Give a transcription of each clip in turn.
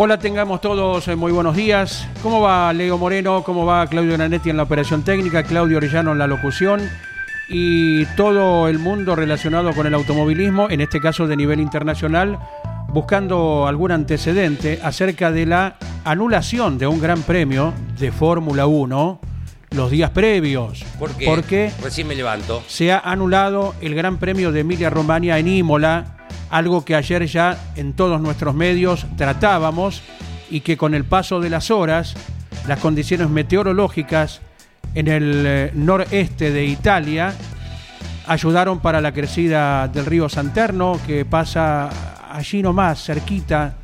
Hola, tengamos todos eh, muy buenos días. ¿Cómo va Leo Moreno? ¿Cómo va Claudio Nanetti en la operación técnica? Claudio Orellano en la locución. Y todo el mundo relacionado con el automovilismo, en este caso de nivel internacional, buscando algún antecedente acerca de la anulación de un gran premio de Fórmula 1 los días previos. ¿Por qué? Porque Recién me levanto. se ha anulado el Gran Premio de Emilia Romagna en Imola, algo que ayer ya en todos nuestros medios tratábamos y que con el paso de las horas, las condiciones meteorológicas en el eh, noreste de Italia ayudaron para la crecida del río Santerno, que pasa allí nomás, cerquita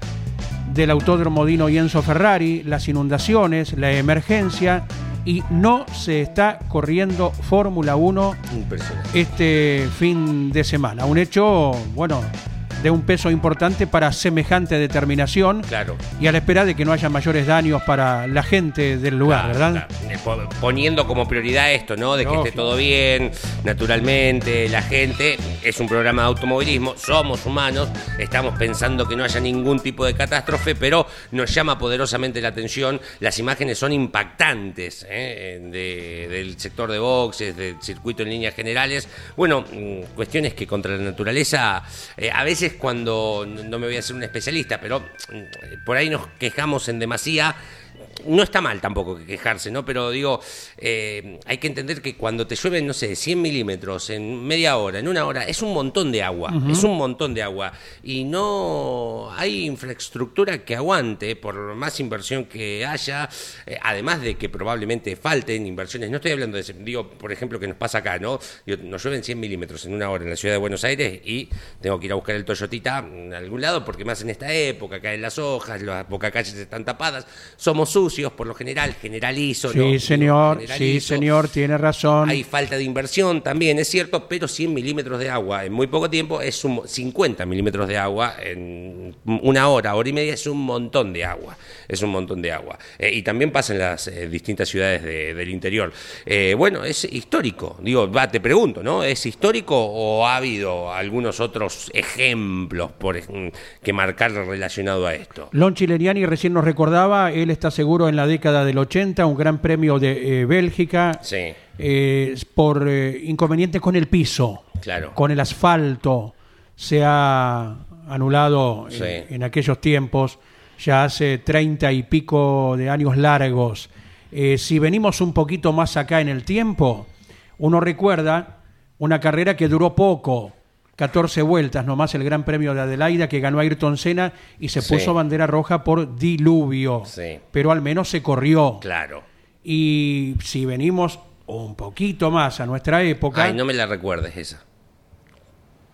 del Autódromo Dino y Enzo Ferrari, las inundaciones, la emergencia, y no se está corriendo Fórmula 1 Impresionante. este fin de semana. Un hecho, bueno, de un peso importante para semejante determinación Claro. y a la espera de que no haya mayores daños para la gente del lugar, Claro, ¿verdad? claro. Poniendo como prioridad esto, ¿no? De que Lógico. esté todo bien, naturalmente, la gente. Es un programa de automovilismo, somos humanos, estamos pensando que no haya ningún tipo de catástrofe, pero nos llama poderosamente la atención. Las imágenes son impactantes ¿eh? de- del sector de boxes, del circuito en líneas generales. Bueno, mm, cuestiones que contra la naturaleza, eh, a veces cuando, no me voy a hacer un especialista, pero mm, por ahí nos quejamos en demasía. No está mal tampoco que quejarse, ¿no? Pero digo, eh, hay que entender que cuando te llueven, no sé, 100 milímetros en media hora, en una hora, es un montón de agua, es un montón de agua. Y no hay infraestructura que aguante, por más inversión que haya, eh, además de que probablemente falten inversiones. No estoy hablando de, digo, por ejemplo, que nos pasa acá, ¿no? Digo, nos llueven 100 milímetros en una hora en la ciudad de Buenos Aires y tengo que ir a buscar el Toyotita en algún lado, porque más en esta época caen las hojas, las bocacalles están tapadas, somos sucios por lo general, generalizo. Sí, señor, sí, señor, tiene razón. Hay falta de inversión también, es cierto, pero 100 milímetros de agua en muy poco tiempo es un, 50 milímetros de agua en una hora, hora y media es un montón de agua. Es un montón de agua. Eh, y también pasa en las eh, distintas ciudades de- del interior. Eh, bueno, es histórico. Digo, va, te pregunto, ¿no? ¿Es histórico o ha habido algunos otros ejemplos por, ej- que marcar relacionado a esto? Lon Chileriani recién nos recordaba, él está seguro en la década del 80, un gran premio de eh, Bélgica, Sí. eh, por eh, inconvenientes con el piso, Claro. con el asfalto, se ha anulado Sí. en aquellos tiempos, ya hace treinta y pico de años largos. Si venimos un poquito más acá en el tiempo, uno recuerda una carrera que duró poco, 14 vueltas nomás el Gran Premio de Adelaida que ganó Ayrton Senna y se Sí. puso bandera roja por diluvio, Sí. pero al menos se corrió. Claro. Y si venimos un poquito más a nuestra época, Ay, no me la recuerdes esa.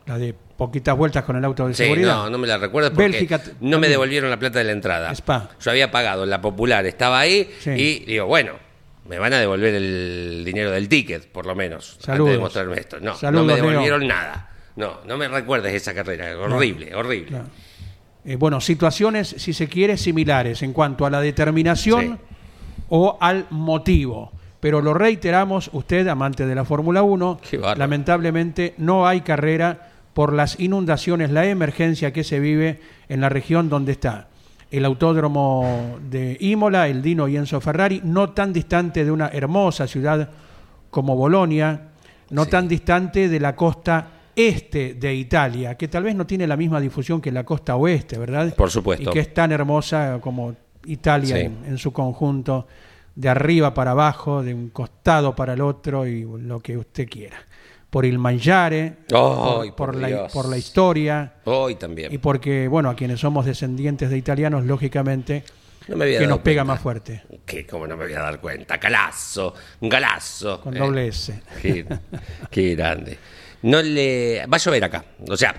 la de poquitas vueltas con el auto de Sí, seguridad. no, no me la recuerdo porque Bélgica no me devolvieron la plata de la entrada. Spa. Yo había pagado la popular, estaba ahí Sí. y digo, bueno, me van a devolver el dinero del ticket, por lo menos, Saludos. antes de mostrarme esto. No, Saludos, no me Leo. devolvieron nada. No, no me recuerdes esa carrera, horrible, horrible. Eh, bueno, situaciones, si se quiere, similares en cuanto a la determinación Sí. o al motivo. Pero lo reiteramos, usted, amante de la Fórmula 1, Qué bárbaro. lamentablemente no hay carrera por las inundaciones, la emergencia que se vive en la región donde está el autódromo de Imola, el Dino y Enzo Ferrari, no tan distante de una hermosa ciudad como Bolonia, no Sí. tan distante de la costa este de Italia, que tal vez no tiene la misma difusión que la costa oeste, ¿verdad? Por supuesto. Y que es tan hermosa como Italia Sí. en, en su conjunto, de arriba para abajo, de un costado para el otro y lo que usted quiera. Por el mangiare, por, por por la, por la historia Hoy también. y porque, bueno, a quienes somos descendientes de italianos, lógicamente, No me había que nos pega más fuerte, Que como no me voy a dar cuenta. Calazo, un galazo. con Eh, doble S. Qué, qué grande. No le va a llover acá. O sea,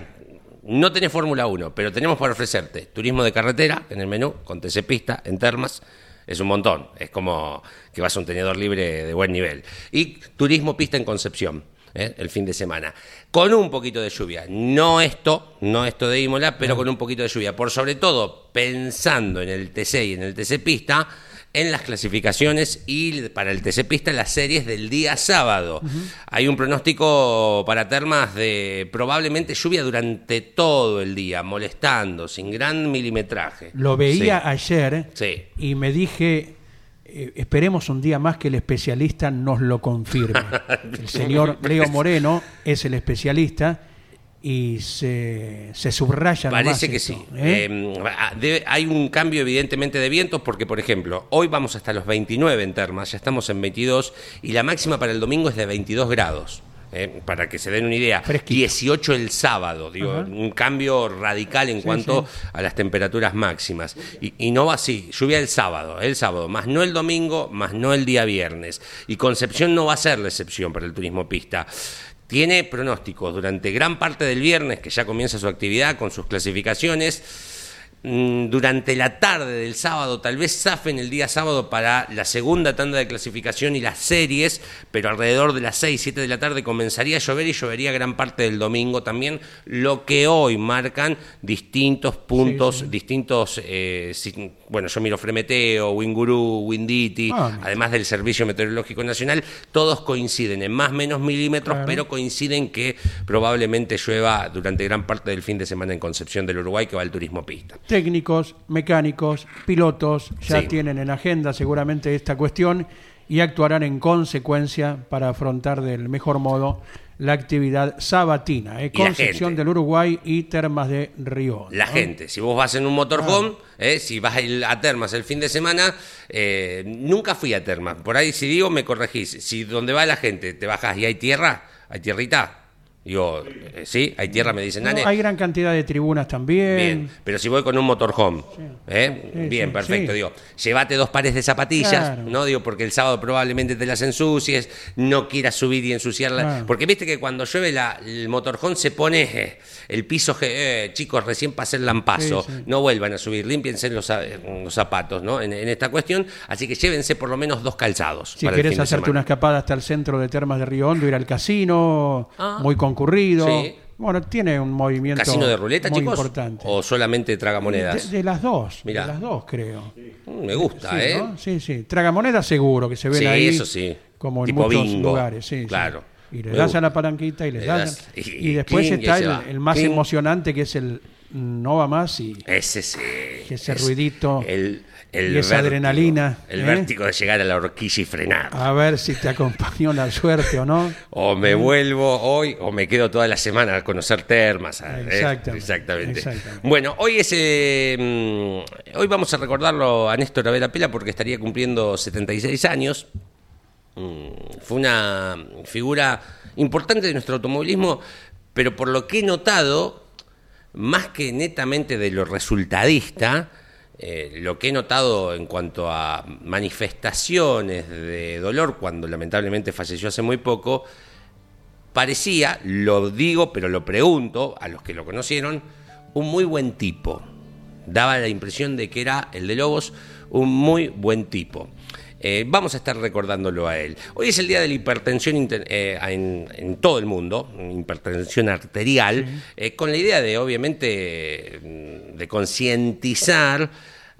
no tenés Fórmula 1, pero tenemos para ofrecerte turismo de carretera en el menú, con TC Pista, en Termas. Es un montón. Es como que vas a un tenedor libre de buen nivel. Y turismo pista en Concepción. ¿eh? el fin de semana. Con un poquito de lluvia. No esto, no esto de Imola, pero con un poquito de lluvia. Por sobre todo, pensando en el TC y en el TC Pista, en las clasificaciones y para el TC Pista las series del día sábado. Hay un pronóstico para Termas de probablemente lluvia durante todo el día, molestando, sin gran milimetraje. Lo veía Sí. ayer Sí. y me dije, eh, esperemos un día más que el especialista nos lo confirme. El señor Leo Moreno es el especialista y se, se subraya Parece que esto, sí. ¿eh? Debe- hay un cambio evidentemente de vientos porque, por ejemplo, hoy vamos hasta los 29 en Termas, ya estamos en 22 y la máxima para el domingo es de 22 grados. eh, para que se den una idea, Fresquito. 18 el sábado, digo, un cambio radical en cuanto a las temperaturas máximas. Y, y no va así, lluvia el sábado, el sábado, más no el domingo, más no el día viernes. Y Concepción no va a ser la excepción para el turismo pista. Tiene pronósticos durante gran parte del viernes, que ya comienza su actividad con sus clasificaciones. Mm, Durante la tarde del sábado, tal vez zafen el día sábado para la segunda tanda de clasificación y las series, pero alrededor de las 6, 7 de la tarde comenzaría a llover y llovería gran parte del domingo también, lo que hoy marcan distintos puntos, Sí, sí. distintos, eh, bueno, yo miro Fremeteo, Winguru, Winditi, Ah, además del Servicio Meteorológico Nacional, todos coinciden en más o menos milímetros, Claro. pero coinciden que probablemente llueva durante gran parte del fin de semana en Concepción del Uruguay, que va el turismo pista. Técnicos, mecánicos, pilotos ya Sí. tienen en agenda seguramente esta cuestión y actuarán en consecuencia para afrontar del mejor modo la actividad sabatina. ¿eh? Concepción del Uruguay y Termas de Río. La ¿no? gente, si vos vas en un motorhome, eh, si vas a Termas el fin de semana, eh, nunca fui a Termas. Por ahí, si digo, me corregís. Si donde va la gente te bajas y hay tierra, hay tierrita. Digo, eh, sí, hay tierra, me dicen, No, Nane. hay gran cantidad de tribunas también. Bien, pero si voy con un motorhome, ¿eh? Sí, bien, sí, perfecto. sí. Digo, llévate dos pares de zapatillas, Claro. ¿no? Digo, porque el sábado probablemente te las ensucies, no quieras subir y ensuciarla. Claro. Porque viste que cuando llueve la, el motorhome se pone eh, el piso, eh, chicos, recién pasé el lampazo, Sí, sí. no vuelvan a subir, límpiense los, los zapatos, ¿no? En, en esta cuestión, así que llévense por lo menos dos calzados. Si para querés hacerte una escapada hasta el centro de Termas de Río Hondo, ir al casino, Ah. muy concurrido. Sí. Bueno, tiene un movimiento ¿Casino de ruleta, muy chicos? importante. ¿O solamente tragamonedas? De, de las dos, Mirá. de las dos creo. Mm, Me gusta, Sí, ¿eh? ¿no? Sí, sí. Tragamonedas seguro que se ven Sí, ahí. eso sí. Como en Tipo muchos bingo. lugares, sí, sí. Claro. Y le Me das a la palanquita y le Le das. Y, y después está el, más emocionante que es el no va más y, Ese sí. Ese Es ruidito El, el y esa vértigo, adrenalina, El ¿eh? vértigo de llegar a la horquilla y frenar. a ver si te acompañó la suerte o no. O me vuelvo hoy o me quedo toda la semana a conocer termas. ¿eh? Exactamente, Exactamente. Bueno, hoy es, eh, mm, hoy vamos a recordarlo a Néstor Avera Pela porque estaría cumpliendo 76 años. Mm, Fue una figura importante de nuestro automovilismo, pero por lo que he notado, más que netamente de lo resultadista, eh, lo que he notado en cuanto a manifestaciones de dolor cuando lamentablemente falleció hace muy poco, parecía, lo digo, pero lo pregunto a los que lo conocieron, un muy buen tipo. Daba la impresión de que era el de Lobos un muy buen tipo. Eh, vamos a estar recordándolo a él. Hoy es el día de la hipertensión eh, en, en todo el mundo, hipertensión arterial, eh, con la idea de, obviamente, de concientizar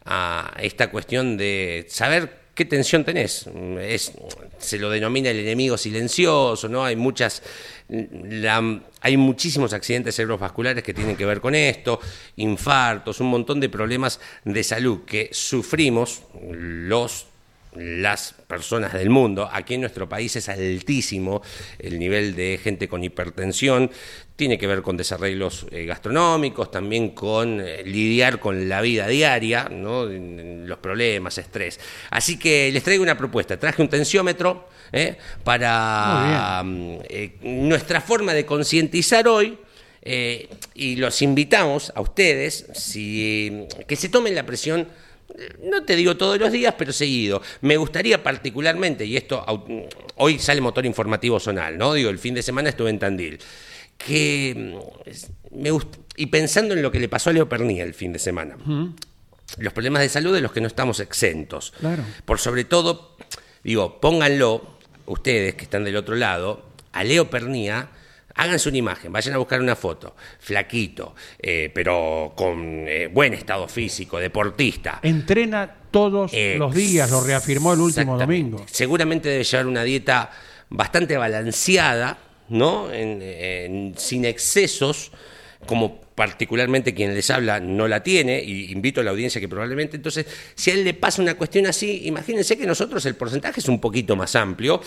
a esta cuestión de saber qué tensión tenés. Es, se lo denomina el enemigo silencioso, ¿no? Hay muchas. la- hay muchísimos accidentes cerebrovasculares que tienen que ver con esto, infartos, un montón de problemas de salud que sufrimos los las personas del mundo. Aquí en nuestro país es altísimo el nivel de gente con hipertensión. Tiene que ver con desarreglos eh, gastronómicos, también con eh, lidiar con la vida diaria, ¿no? los problemas, estrés. Así que les traigo una propuesta. Traje un tensiómetro ¿eh? para mm, nuestra forma de concientizar hoy. y los invitamos a ustedes si, que se tomen la presión no te digo todos los días, pero seguido. Me gustaría particularmente, y esto hoy sale motor informativo zonal, ¿no? Digo, el fin de semana estuve en Tandil. Que mm, me y pensando en lo que le pasó a Leo Pernía el fin de semana. Los problemas de salud de los que no estamos exentos. Por sobre todo, digo, pónganlo, ustedes que están del otro lado, a Leo Pernía Háganse una imagen, vayan a buscar una foto, flaquito, eh, pero con eh, buen estado físico, deportista. Entrena todos los días, lo reafirmó el último domingo. Seguramente debe llevar una dieta bastante balanceada, ¿no? sin excesos, como particularmente quien les habla no la tiene, y invito a la audiencia que probablemente, entonces, si a él le pasa una cuestión así, imagínense que nosotros el porcentaje es un poquito más amplio.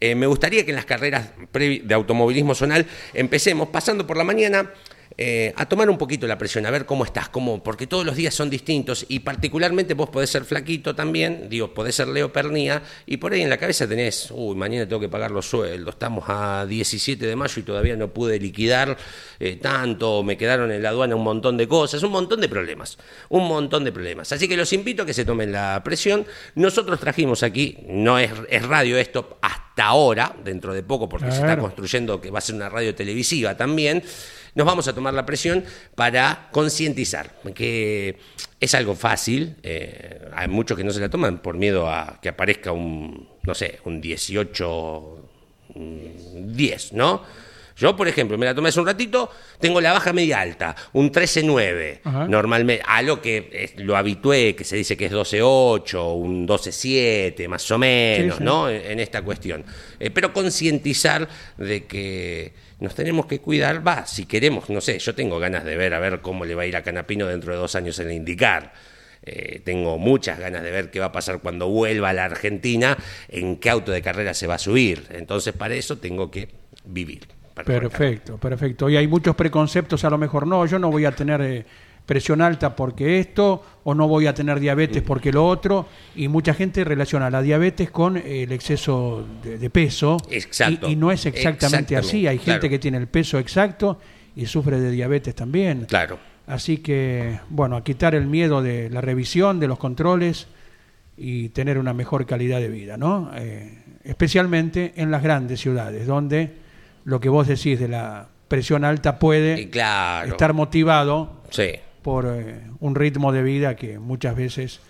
Eh, me gustaría que en las carreras de automovilismo zonal empecemos pasando por la mañana eh, a tomar un poquito la presión, a ver cómo estás, cómo, porque todos los días son distintos y particularmente vos podés ser flaquito también, digo, podés ser Leo Pernía y por ahí en la cabeza tenés, uy, mañana tengo que pagar los sueldos, estamos a 17 de mayo y todavía no pude liquidar eh, tanto, me quedaron en la aduana un montón de cosas, un montón de problemas, un montón de problemas. Así que los invito a que se tomen la presión. Nosotros trajimos aquí, no es, es radio esto hasta ahora, dentro de poco, porque se está construyendo que va a ser una radio televisiva también nos vamos a tomar la presión para concientizar, que es algo fácil, eh, hay muchos que no se la toman por miedo a que aparezca un, no sé, un 18, 10, ¿no? Yo, por ejemplo, me la tomé hace un ratito, tengo la baja media alta, un 13-9, normalmente, a lo que es lo habitué, que se dice que es 12-8, un 12-7, más o menos, ¿no? En, esta cuestión. Eh, pero concientizar de que nos tenemos que cuidar, va, si queremos, no sé, yo tengo ganas de ver a ver cómo le va a ir a Canapino dentro de dos años en el indicar. Eh, tengo muchas ganas de ver qué va a pasar cuando vuelva a la Argentina, en qué auto de carrera se va a subir. Entonces, para eso tengo que vivir. Perfecto, perfecto. Y hay muchos preconceptos, a lo mejor no, yo no voy a tener eh, presión alta porque esto, o no voy a tener diabetes porque lo otro, y mucha gente relaciona la diabetes con el exceso de, peso, exacto, y, no es exactamente así, hay gente que tiene el peso exacto y sufre de diabetes también. Claro. Así que, bueno, a quitar el miedo de la revisión, de los controles y tener una mejor calidad de vida, ¿no? Eh, especialmente en las grandes ciudades, donde lo que vos decís de la presión alta puede estar motivado por eh, un ritmo de vida que muchas veces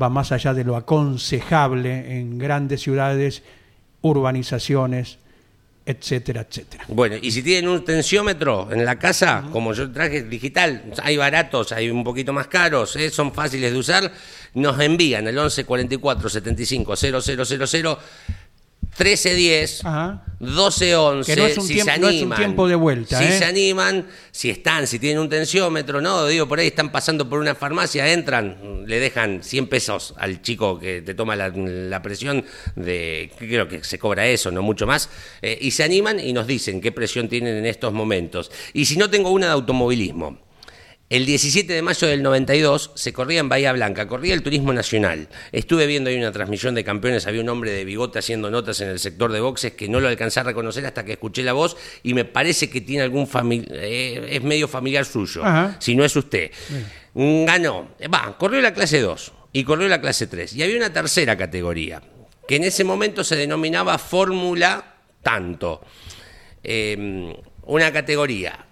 va más allá de lo aconsejable en grandes ciudades, urbanizaciones, etcétera, etcétera. Bueno, y si tienen un tensiómetro en la casa, como yo traje digital, hay baratos, hay un poquito más caros, ¿eh? son fáciles de usar, nos envían el 11 44 75 0000 13-10, 12-11, que no es un si tiempo, se animan, no es un tiempo de vuelta. Si ¿eh? se animan, si están, si tienen un tensiómetro, no, digo, por ahí están pasando por una farmacia, entran, le dejan 100 pesos al chico que te toma la, presión, de creo que se cobra eso, no mucho más, eh, y se animan y nos dicen qué presión tienen en estos momentos. Y si no tengo una de automovilismo, el 17 de mayo del 92 se corría en Bahía Blanca, corría el turismo nacional. Estuve viendo ahí una transmisión de campeones, había un hombre de bigote haciendo notas en el sector de boxes que no lo alcancé a reconocer hasta que escuché la voz y me parece que tiene algún eh, es medio familiar suyo, si no es usted. Ganó, va, corrió la clase 2 y corrió la clase 3 y había una tercera categoría que en ese momento se denominaba Fórmula Tanto. Em, una categoría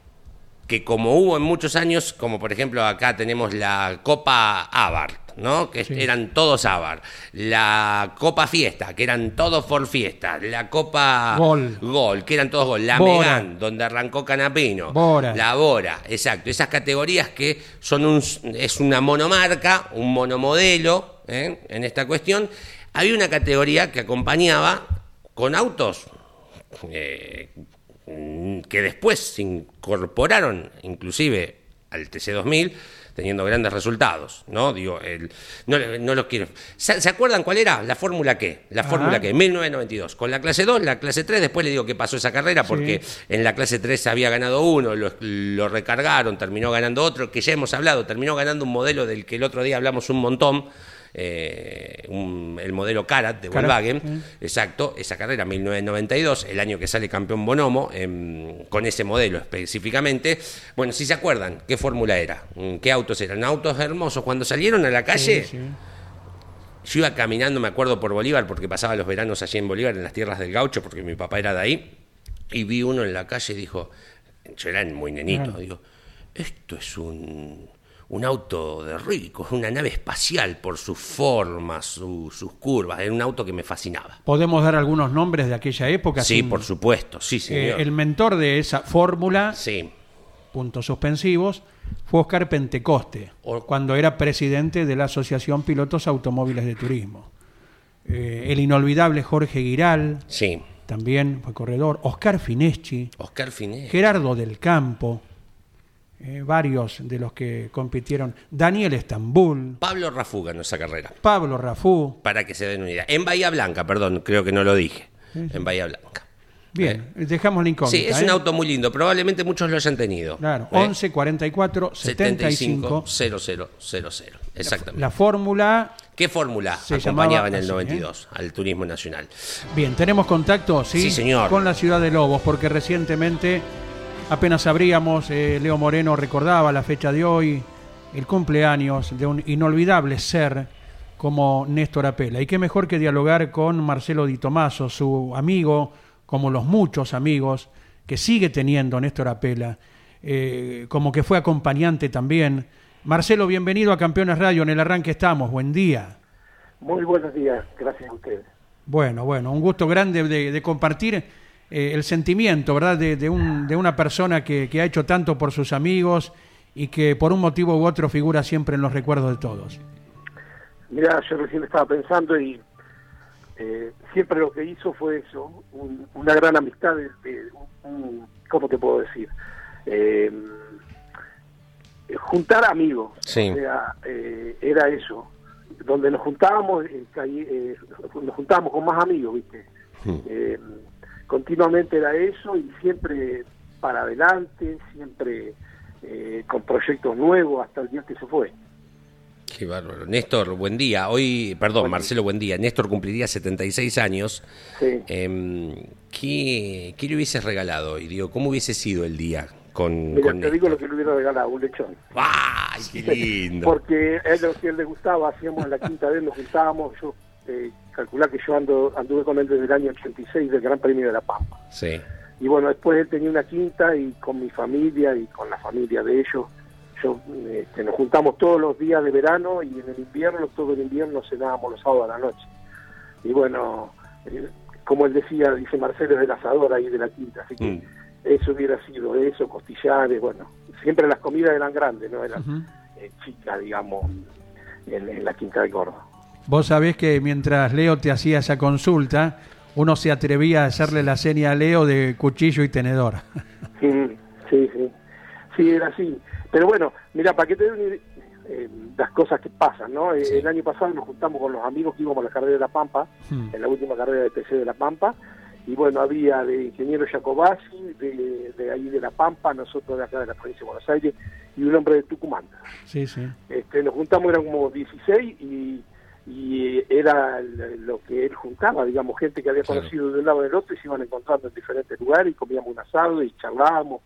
que como hubo en muchos años, como por ejemplo acá tenemos la Copa Abarth, ¿no? Que eran todos Abarth, la Copa Fiesta, que eran todos for Fiesta, la Copa Gol, que eran todos Gol, la Megan, donde arrancó Canapino, la Bora, exacto, esas categorías que son un, es una monomarca, un monomodelo, ¿eh? en esta cuestión, había una categoría que acompañaba con autos eh, que después se incorporaron inclusive al TC2000 teniendo grandes resultados, ¿no? Digo, el, no, no lo quiero. ¿Se, se acuerdan cuál era? La fórmula qué? La Ajá. fórmula qué? 1992. Con la clase 2, la clase 3, después le digo qué pasó esa carrera porque en la clase 3 se había ganado uno, lo, lo recargaron, terminó ganando otro, que ya hemos hablado, terminó ganando un modelo del que el otro día hablamos un montón. Eh, un- el modelo Karat de Karat, Volkswagen, sí. exacto, esa carrera 1992, el año que sale campeón Bonomo, em, con ese modelo específicamente. Bueno, si se acuerdan, ¿qué fórmula era? Mm, ¿Qué autos eran? Autos hermosos. Cuando salieron a la calle, Sí, sí. yo iba caminando, me acuerdo, por Bolívar, porque pasaba los veranos allí en Bolívar, en las tierras del gaucho, porque mi papá era de ahí, y vi uno en la calle y dijo, yo era muy nenito, digo, esto es un, un auto de ricos, una nave espacial por sus formas, su- sus curvas, era un auto que me fascinaba. ¿Podemos dar algunos nombres de aquella época? Sí, sin- por supuesto, sí, Eh, señor. el mentor de esa fórmula, Sí, puntos suspensivos, fue Oscar Pentecoste, O- cuando era presidente de la Asociación Pilotos Automóviles de Turismo. Eh, el inolvidable Jorge Giral, sí. también fue corredor. Oscar Fineschi, Oscar Finé. Gerardo del Campo, eh, varios de los que compitieron. Daniel Estambul, Pablo Rafuga en esa carrera. Pablo Rafú. Para que se den una idea. En Bahía Blanca, perdón, creo que no lo dije. En Bahía Blanca. Bien, dejamos la incógnita. Sí, es ¿eh? un auto muy lindo. Probablemente muchos lo hayan tenido. Claro, ¿Eh? 11 44 75. 75 0000. Exactamente. La fórmula. ¿Qué fórmula Se acompañaba en el así, 92 al turismo nacional? Bien, tenemos contacto, ¿sí? Sí, señor. Con la ciudad de Lobos, porque recientemente, apenas abríamos, eh, Leo Moreno recordaba la fecha de hoy, el cumpleaños de un inolvidable ser como Néstor Apela. Y qué mejor que dialogar con Marcelo Di Tomaso, su amigo, como los muchos amigos que sigue teniendo Néstor Apela, eh, como que fue acompañante también. Marcelo, bienvenido a Campeones Radio, en el arranque estamos, buen día. Muy buenos días, gracias a ustedes. Bueno, bueno, un gusto grande de, de compartir eh, el sentimiento, ¿verdad?, de, de un- de una persona que, que ha hecho tanto por sus amigos y que por un motivo u otro figura siempre en los recuerdos de todos. Mira, yo recién estaba pensando y eh, siempre lo que hizo fue eso, un- una gran amistad, de, de un- un- ¿cómo te puedo decir? Eh, juntar amigos, Sí. o sea, eh, era eso, donde nos juntábamos, eh, eh, nos juntábamos con más amigos, ¿viste? Hmm. Eh, continuamente era eso y siempre para adelante, siempre eh, con proyectos nuevos hasta el día que se fue. Qué bárbaro. Néstor, buen día. Hoy, perdón, Buen día. Marcelo, buen día. Néstor cumpliría 76 años. Sí. Em, ¿qué, ¿Qué le hubieses regalado? Y digo, ¿cómo hubiese sido el día con, Mira, con te digo lo que le hubiera regalado, un lechón. ¡Ay, qué lindo! Porque a él lo que él le gustaba, hacíamos en la quinta vez, nos juntábamos, yo eh, calculá que yo ando, anduve con él desde el año 86 del Gran Premio de La Pampa. Sí. Y bueno, después él tenía una quinta y con mi familia y con la familia de ellos, yo este, nos juntamos todos los días de verano y en el invierno, todo el invierno cenábamos los sábados a la noche. Y bueno, eh, como él decía, dice Marcelo es del asador ahí de la quinta, así que Mm. eso hubiera sido eso, costillares, bueno, siempre las comidas eran grandes, no eran eh, chicas, digamos, en, en la quinta del gordo. Vos sabés que mientras Leo te hacía esa consulta, uno se atrevía a hacerle la seña a Leo de cuchillo y tenedor. Sí, sí, sí, era así. Pero bueno, mira, para que te den eh, las cosas que pasan, ¿no? Eh, Sí. El año pasado nos juntamos con los amigos que íbamos a la carrera de La Pampa, Mm. en la última carrera de PC de La Pampa, y bueno, había de ingeniero Jacobasi, de, de ahí de La Pampa, nosotros de acá de la provincia de Buenos Aires, y un hombre de Tucumán. Sí, sí. Este, nos juntamos, eran como 16 y, y era lo que él juntaba, digamos, gente que había conocido de un lado del otro y se iban encontrando en diferentes lugares y comíamos un asado y charlábamos.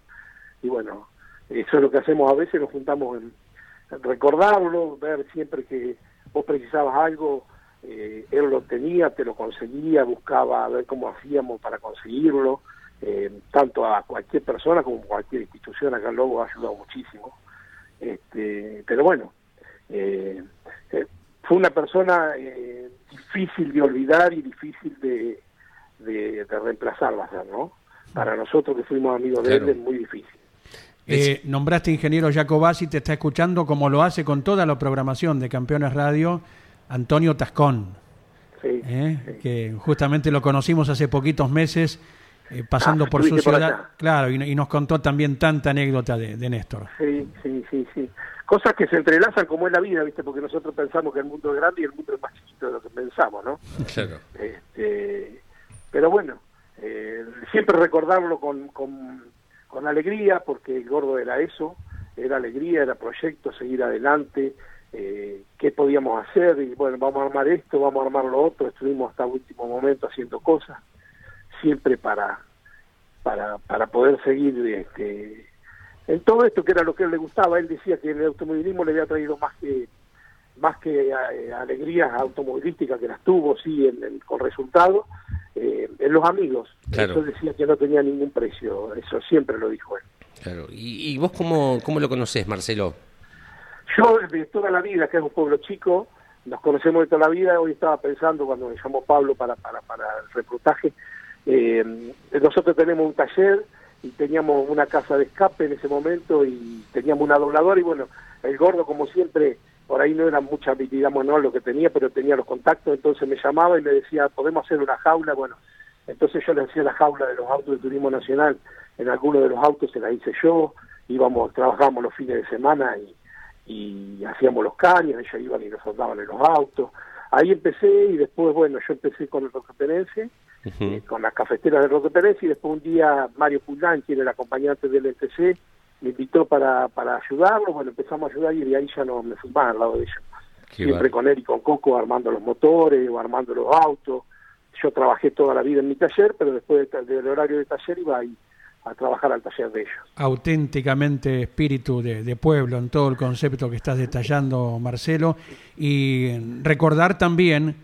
Y bueno, eso es lo que hacemos a veces, nos juntamos en, en recordarlo, ver siempre que vos precisabas algo, eh, él lo tenía, te lo conseguía, buscaba a ver cómo hacíamos para conseguirlo, eh, tanto a cualquier persona como a cualquier institución, acá en Lobo ha ayudado muchísimo. Este, pero bueno, eh, eh, fue una persona eh, difícil de olvidar y difícil de, de, de reemplazar, va a ser, ¿no? Para nosotros que fuimos amigos de él es muy difícil. Eh, nombraste ingeniero Jacobasi, te está escuchando como lo hace con toda la programación de Campeones Radio, Antonio Tascón, Sí, ¿eh? sí. que justamente lo conocimos hace poquitos meses eh, pasando Ah, por su por ciudad. claro, y, y nos contó también tanta anécdota de, de Néstor. Sí, sí, sí, sí. Cosas que se entrelazan como es la vida, ¿viste? Porque nosotros pensamos que el mundo es grande y el mundo es más chiquito de lo que pensamos, ¿no? Claro. Este, pero bueno, eh, siempre recordarlo con, con, con alegría, porque el gordo era eso, era alegría, era proyecto, seguir adelante, eh, qué podíamos hacer, y bueno, vamos a armar esto, vamos a armar lo otro, estuvimos hasta el último momento haciendo cosas, siempre para, para, para poder seguir este, en todo esto que era lo que a él le gustaba, él decía que el automovilismo le había traído más que más que eh, alegrías automovilísticas que las tuvo, sí, en, en- con resultados, eh, en los amigos. Claro. Eso decía que no tenía ningún precio, eso siempre lo dijo él. Claro. ¿Y, y vos cómo, cómo lo conocés, Marcelo? Yo de toda la vida, que es un pueblo chico, nos conocemos de toda la vida, hoy estaba pensando cuando me llamó Pablo para, para, para el reclutaje, eh, nosotros tenemos un taller y teníamos una casa de escape en ese momento y teníamos una dobladora y bueno, el gordo como siempre, por ahí no era mucha habilidad manual lo que tenía, pero tenía los contactos, entonces me llamaba y me decía, podemos hacer una jaula, bueno, entonces yo le hacía la jaula de los autos de turismo nacional, en algunos de los autos se la hice yo, íbamos, trabajábamos los fines de semana y, hacíamos los caños, ellos iban y nos soldaban en los autos. Ahí empecé y después, bueno, yo empecé con el Roque Eh, con las cafeteras del Roque Perense y después un día Mario Pulán, quien era el acompañante del ETC, me invitó para, para ayudarlo, bueno, empezamos a ayudar y de ahí ya no me más al lado de ellos. Qué Siempre con él y con Coco armando los motores o armando los autos. Yo trabajé toda la vida en mi taller, pero después de- del horario de taller iba ahí a trabajar al taller de ellos. auténticamente espíritu de, de pueblo en todo el concepto que estás detallando, Marcelo, y recordar también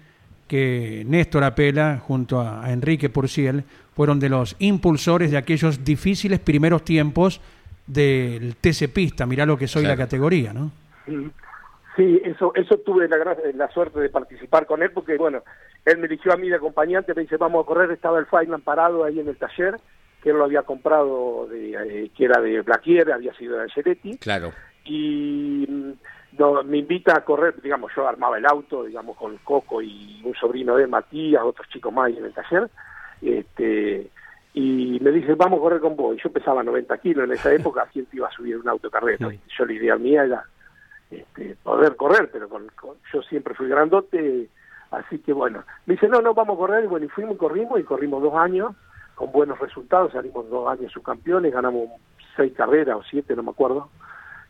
que Néstor Apela, junto a, a Enrique Purciel, fueron de los impulsores de aquellos difíciles primeros tiempos del TC Pista, mirá lo que soy la categoría, ¿no? Sí, eso, eso tuve la, gra- la suerte de participar con él porque, bueno, él me eligió a mí de acompañante, me dice, vamos a correr, estaba el Feynman parado ahí en el taller, que él lo había comprado, de, eh, que era de Blaquier, había sido de Angeletti, Claro. y no, me invita a correr, digamos, yo armaba el auto, digamos, con Coco y un sobrino de Matías, otros chicos más ahí en el taller, este y me dice, vamos a correr con vos. Y yo pesaba 90 kilos en esa época, ¿quién te iba a subir un auto carrera? Y Yo la idea mía era este, poder correr, pero con, con- yo siempre fui grandote, así que bueno, me dice, no, no, vamos a correr, y bueno, y fuimos y corrimos, y corrimos dos años, con buenos resultados, salimos dos años subcampeones, ganamos seis carreras o siete, no me acuerdo,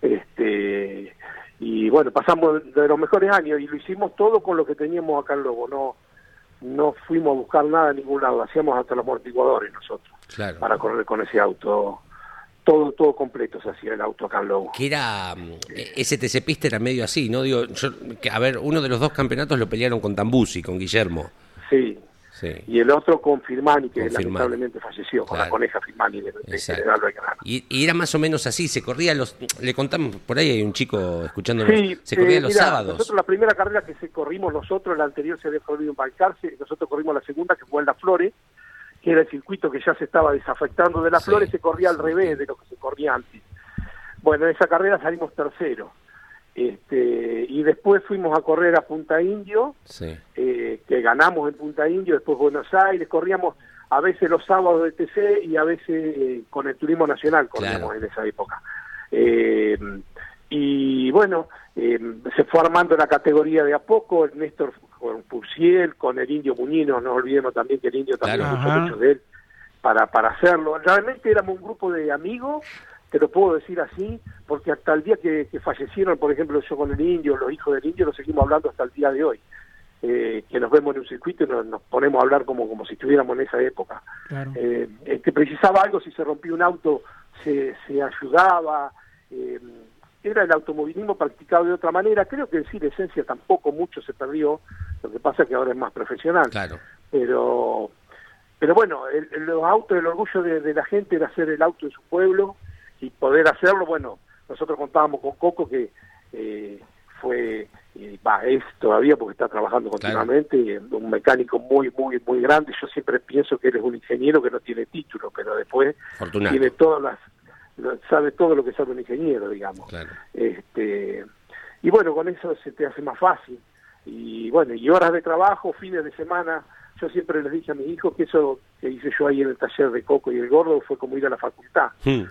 este y bueno, pasamos de los mejores años, y lo hicimos todo con lo que teníamos acá en Lobo, no no fuimos a buscar nada en ningún lado, hacíamos hasta los amortiguadores nosotros, Claro. para correr con ese auto, todo todo completo se hacía el auto acá en Lobo. Que era. mm, Ese TC Pista era medio así, ¿no? Digo, yo, que, a ver, uno de los dos campeonatos lo pelearon con Tambusi, con Guillermo. Sí, y el otro con Firmani, que lamentablemente falleció, con la coneja Firmani de, de. General. Y, y era más o menos así, se corría los. Le contamos, por ahí hay un chico escuchándonos. Sí, se corría eh, los mirá, sábados. Nosotros la primera carrera que se corrimos nosotros, la anterior se había corrido en Balcarce, nosotros corrimos la segunda que fue en Las Flores, que era el circuito que ya se estaba desafectando de Las Sí, Flores, se corría al revés de lo que se corría antes. Bueno, en esa carrera salimos tercero. Este, y después fuimos a correr a Punta Indio, Sí. eh, que ganamos en Punta Indio, después Buenos Aires, corríamos a veces los sábados de TC y a veces eh, con el Turismo Nacional corríamos Claro. en esa época. Eh, y bueno, eh, se fue armando la categoría de a poco, el Néstor con Purciel, con el Indio Muñino, no olvidemos también que el Indio también Claro. puso mucho de él para, para hacerlo. Realmente éramos un grupo de amigos, te lo puedo decir así, porque hasta el día que, que fallecieron, por ejemplo, yo con el Indio, los hijos del Indio, lo seguimos hablando hasta el día de hoy. Eh, que nos vemos en un circuito y nos, nos ponemos a hablar como, como si estuviéramos en esa época. Claro. Eh, este, precisaba algo, si se rompía un auto, se, se ayudaba. eh, era el automovilismo practicado de otra manera. Creo que en sí la esencia tampoco mucho se perdió. Lo que pasa es que ahora es más profesional. Claro. Pero pero bueno, el, el- los autos, el orgullo de, de la gente era hacer el auto en su pueblo y poder hacerlo. Bueno, nosotros contábamos con Coco que eh, fue, eh, va, es todavía porque está trabajando continuamente, un mecánico muy, muy, muy grande. Yo siempre pienso que él es un ingeniero que no tiene título, pero después tiene todas las, sabe todo lo que sabe un ingeniero, digamos. Claro. Este, y bueno, con eso se te hace más fácil. Y bueno, y horas de trabajo, fines de semana, yo siempre les dije a mis hijos que eso que hice yo ahí en el taller de Coco y el Gordo fue como ir a la facultad, Hmm.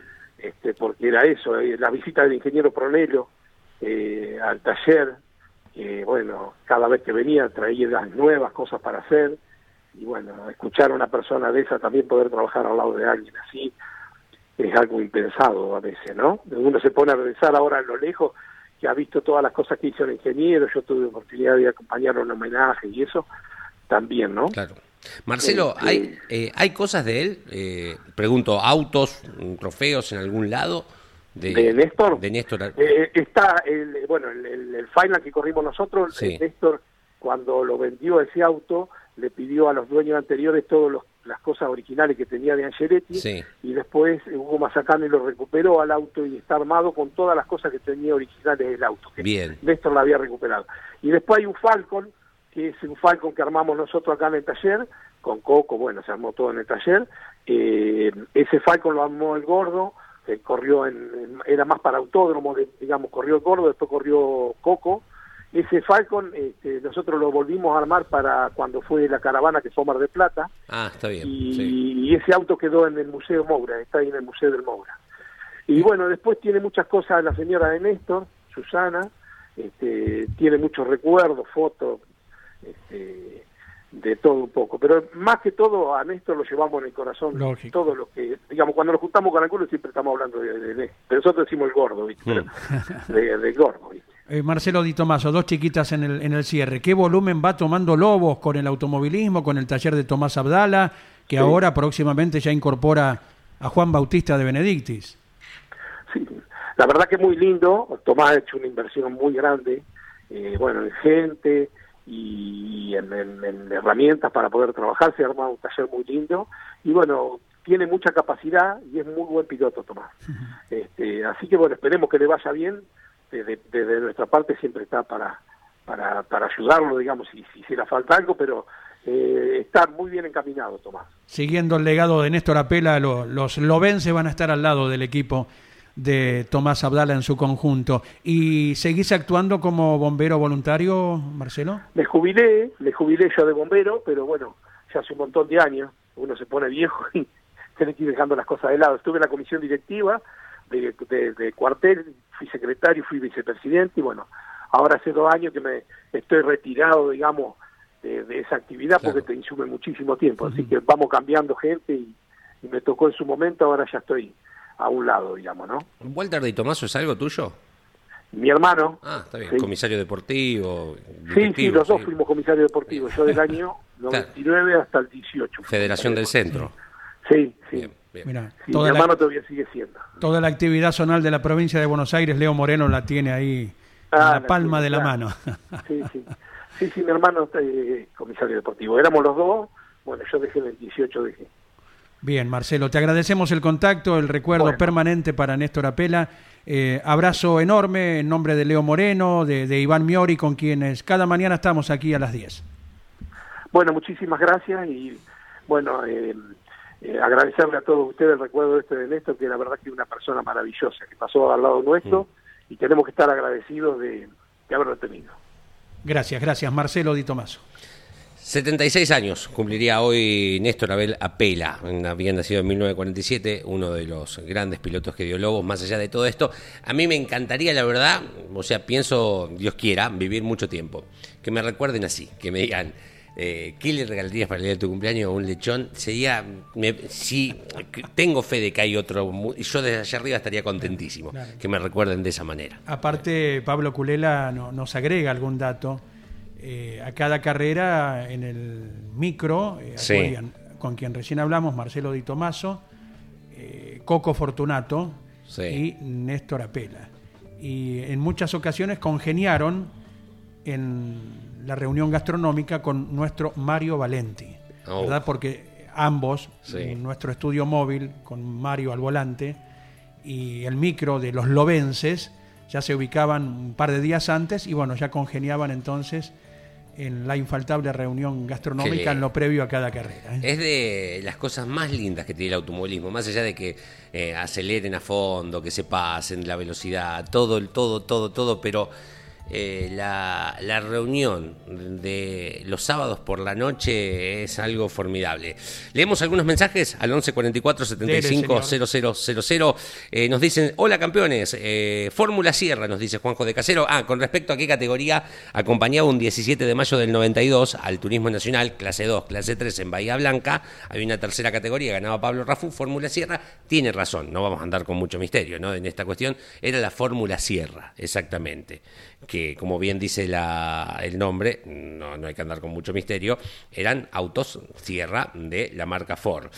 Este, porque era eso, eh, la visita del ingeniero Pronelo eh, al taller, que bueno, cada vez que venía traía las nuevas cosas para hacer, y bueno, escuchar a una persona de esa también poder trabajar al lado de alguien así, es algo impensado a veces, ¿no? Uno se pone a pensar ahora en lo lejos, que ha visto todas las cosas que hizo el ingeniero, yo tuve oportunidad de acompañarlo en homenaje y eso, también, ¿no? Claro. Marcelo, Este- ¿hay, eh, ¿hay cosas de él? Eh, pregunto, ¿autos, mm, trofeos en algún lado? ¿De Néstor? De Néstor. Eh, está, el, bueno, el, el, el final que corrimos nosotros, Sí. eh, Néstor, cuando lo vendió ese auto, le pidió a los dueños anteriores todas las cosas originales que tenía de Angeretti, Sí. y después eh, Hugo Mazacane lo recuperó al auto y está armado con todas las cosas que tenía originales del auto. que Bien. Néstor la había recuperado. Y después hay un Falcon, que es un Falcon que armamos nosotros acá en el taller, con Coco, bueno, se armó todo en el taller. Eh, ese Falcon lo armó el gordo, que corrió en, en- era más para autódromo, digamos, corrió el gordo, después corrió Coco. Ese Falcon este, nosotros lo volvimos a armar para cuando fue la caravana que fue Mar de Plata, Ah, está bien. y, sí. y ese auto quedó en el Museo Moura, está ahí en el Museo del Moura. Y bueno, después tiene muchas cosas la señora de Néstor, Susana, este, tiene muchos recuerdos, fotos, este, de todo un poco. Pero más que todo a Néstor lo llevamos en el corazón. Lógico. Todo lo que, digamos, cuando nos juntamos con algunos siempre estamos hablando de, de, de- pero nosotros decimos el gordo, ¿viste? Pero, de, de gordo, ¿viste? Eh, Marcelo Di Tomaso, dos chiquitas en el, en el cierre. ¿Qué volumen va tomando Lobos con el automovilismo, con el taller de Tomás Abdala, que Sí. ahora próximamente ya incorpora a Juan Bautista de Benedictis? Sí, la verdad que es muy lindo. Tomás ha hecho una inversión muy grande, eh, bueno, en gente y en, en- en herramientas para poder trabajar. Se ha armado un taller muy lindo y bueno, tiene mucha capacidad y es muy buen piloto Tomás. Este, así que bueno, esperemos que le vaya bien. Desde, desde nuestra parte siempre está para para, para ayudarlo, digamos, si, si hiciera falta algo, pero eh, está muy bien encaminado Tomás. Siguiendo el legado de Néstor Apela, lo- los lobenses van a estar al lado del equipo de Tomás Abdala en su conjunto. ¿Y seguís actuando como bombero voluntario, Marcelo? Me jubilé, me jubilé yo de bombero, pero bueno, ya hace un montón de años, uno se pone viejo y tiene que ir dejando las cosas de lado. Estuve en la comisión directiva de, de- de cuartel, fui secretario, fui vicepresidente y bueno, ahora hace dos años que me estoy retirado, digamos, de, de esa actividad Claro. porque te insume muchísimo tiempo. Así que vamos cambiando gente y, y me tocó en su momento, ahora ya estoy a un lado, digamos, ¿no? ¿Walter Di Tomaso es algo tuyo? Mi hermano, Ah, está bien. Sí. Comisario deportivo. sí, sí, los dos sí. fuimos comisarios deportivos, yo del año 99 hasta el 18. Federación del Centro. Sí, sí. Bien, bien. Mira, Sí, toda, mi la, hermano todavía sigue siendo. toda la actividad zonal de la provincia de Buenos Aires, Leo Moreno la tiene ahí en Ah, la la palma de la claro. mano. Sí, sí. Sí, sí, mi hermano es comisario deportivo. Éramos los dos. Bueno, yo dejé en el 18, dejé. Bien, Marcelo, te agradecemos el contacto, el recuerdo Bueno. permanente para Néstor Apela. Eh, abrazo enorme en nombre de Leo Moreno, de, de Iván Miori, con quienes cada mañana estamos aquí a las 10. Bueno, muchísimas gracias y bueno, eh, eh, agradecerle a todos ustedes el recuerdo este de Néstor, que la verdad que es una persona maravillosa, que pasó al lado nuestro y tenemos que estar agradecidos de, de haberlo tenido. Gracias, gracias, Marcelo Di Tomaso. 76 años cumpliría hoy Néstor Abel Apela. Había nacido en 1947, uno de los grandes pilotos que dio Lobos. Más allá de todo esto, a mí me encantaría, la verdad, o sea, pienso, Dios quiera, vivir mucho tiempo. Que me recuerden así, que me digan, eh, ¿qué le regalarías para el día de tu cumpleaños? Un lechón. Sería, me- si tengo fe de que hay otro, yo desde allá arriba estaría contentísimo. Que me recuerden de esa manera. Aparte, Pablo Culela no- nos agrega algún dato. Eh, a cada carrera en el micro, eh, Sí. con quien recién hablamos, Marcelo Di Tomaso, eh, Coco Fortunato Sí. y Néstor Apela. Y en muchas ocasiones congeniaron en la reunión gastronómica con nuestro Mario Valenti, Oh. ¿verdad? Porque ambos, Sí. en nuestro estudio móvil, con Mario al volante, y el micro de los lobenses, ya se ubicaban un par de días antes y bueno, ya congeniaban entonces en la infaltable reunión gastronómica en lo previo a cada carrera. ¿eh? Es de las cosas más lindas que tiene el automovilismo, más allá de que eh, aceleren a fondo, que se pasen la velocidad, todo, el todo, todo, todo, pero eh, la, reunión de los sábados por la noche es algo formidable. Leemos algunos mensajes al 1144 75 0000. Eh, nos dicen, hola campeones, eh, Fórmula Sierra, nos dice Juanjo de Casero. Ah, con respecto a qué categoría acompañaba un 17 de mayo del 92 al Turismo Nacional, clase 2, clase 3 en Bahía Blanca. Hay una tercera categoría, ganaba Pablo Rafú, Fórmula Sierra. Tiene razón, no vamos a andar con mucho misterio ¿no? en esta cuestión. Era la Fórmula Sierra, exactamente que como bien dice la, el nombre, no, no hay que andar con mucho misterio, eran autos Sierra de la marca Ford.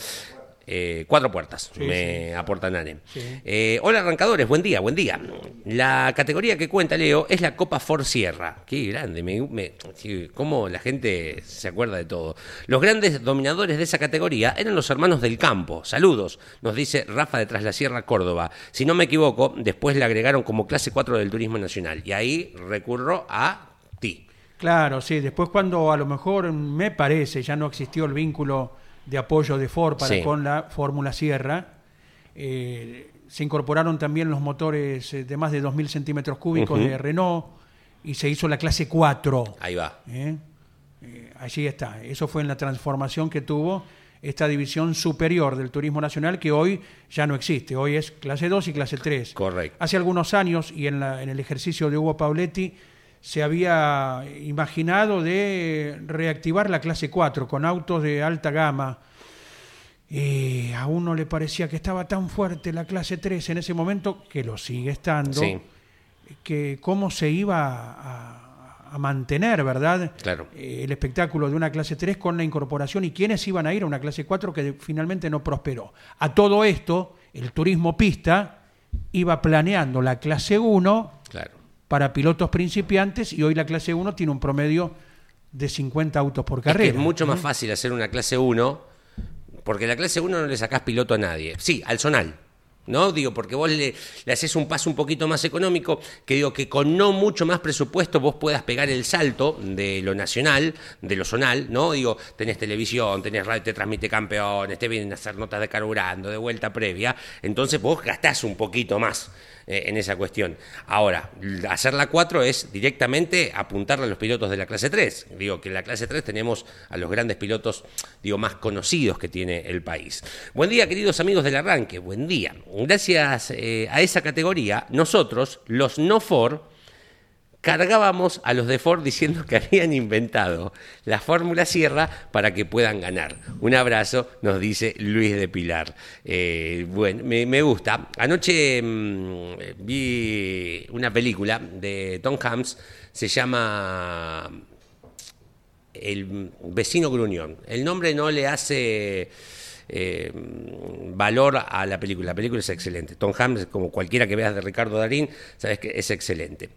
Eh, cuatro puertas, me aportan aportan eh, hola arrancadores, buen día, buen día. La categoría que cuenta Leo es la Copa Ford Sierra. Qué grande, me, cómo la gente se acuerda de todo. Los grandes dominadores de esa categoría eran los hermanos del campo. Saludos, nos dice Rafa de Tras la Sierra, Córdoba. Si no me equivoco, después le agregaron como clase 4 del turismo nacional. Y ahí recurro a ti. Claro, sí, después cuando a lo mejor me parece ya no existió el vínculo de apoyo de Ford para con la Fórmula Sierra. Eh, se incorporaron también los motores eh, de más de 2.000 centímetros cúbicos de Renault y se hizo la clase 4. Ahí va. ¿Eh? allí está. Eso fue en la transformación que tuvo esta división superior del turismo nacional que hoy ya no existe. Hoy es clase 2 y clase 3. Correcto. Hace algunos años y en, la, en el ejercicio de Hugo Pauletti se había imaginado de reactivar la clase 4 con autos de alta gama. Y a uno le parecía que estaba tan fuerte la clase 3 en ese momento, que lo sigue estando, que cómo se iba a, mantener, ¿verdad? Claro. Eh, el espectáculo de una clase 3 con la incorporación y quiénes iban a ir a una clase 4 que finalmente no prosperó. A todo esto, el turismo pista iba planeando la clase 1 claro para pilotos principiantes y hoy la clase 1 tiene un promedio de 50 autos por carrera. Es, mucho más fácil hacer una clase 1 porque la clase 1 no le sacás piloto a nadie. Sí, al zonal. ¿no? Digo, porque vos le, le, haces un paso un poquito más económico, que digo que con no mucho más presupuesto vos puedas pegar el salto de lo nacional, de lo zonal, ¿no? Digo, tenés televisión, tenés radio, te transmite campeones, te vienen a hacer notas de carburando, de vuelta previa, entonces vos gastás un poquito más. Eh, en esa cuestión. Ahora, hacer la 4 es directamente apuntarle a los pilotos de la clase 3. Digo que en la clase 3 tenemos a los grandes pilotos, digo, más conocidos que tiene el país. Buen día, queridos amigos del arranque, buen día. Gracias eh, a esa categoría, nosotros, los no for, cargábamos a los de Ford diciendo que habían inventado la fórmula Sierra para que puedan ganar. Un abrazo, nos dice Luis de Pilar. Eh, bueno, me, gusta. Anoche mm, vi una película de Tom Hanks, se llama El vecino gruñón. El nombre no le hace eh, valor a la película. La película es excelente. Tom Hanks, como cualquiera que veas de Ricardo Darín, sabes que es excelente.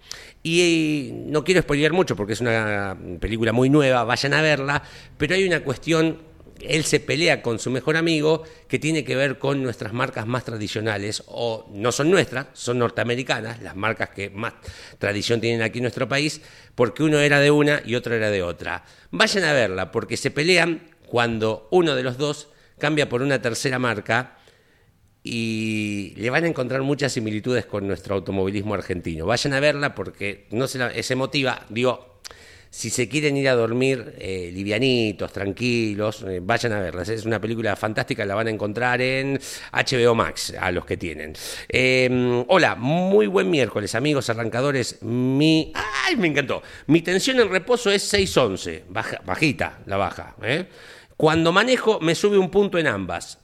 Y no quiero spoilear mucho porque es una película muy nueva, vayan a verla, pero hay una cuestión él se pelea con su mejor amigo que tiene que ver con nuestras marcas más tradicionales, o no son nuestras, son norteamericanas, las marcas que más tradición tienen aquí en nuestro país, porque uno era de una y otro era de otra. Vayan a verla, porque se pelean cuando uno de los dos cambia por una tercera marca y le van a encontrar muchas similitudes con nuestro automovilismo argentino. Vayan a verla porque no se, la, se motiva, digo, si se quieren ir a dormir eh, livianitos, tranquilos, eh, vayan a verla. Es una película fantástica, la van a encontrar en HBO Max, a los que tienen. Em, hola, muy buen miércoles, amigos arrancadores. Mi. ¡Ay, me encantó! Mi tensión en reposo es 611, baja, bajita la baja. ¿eh? Cuando manejo me sube un punto en ambas.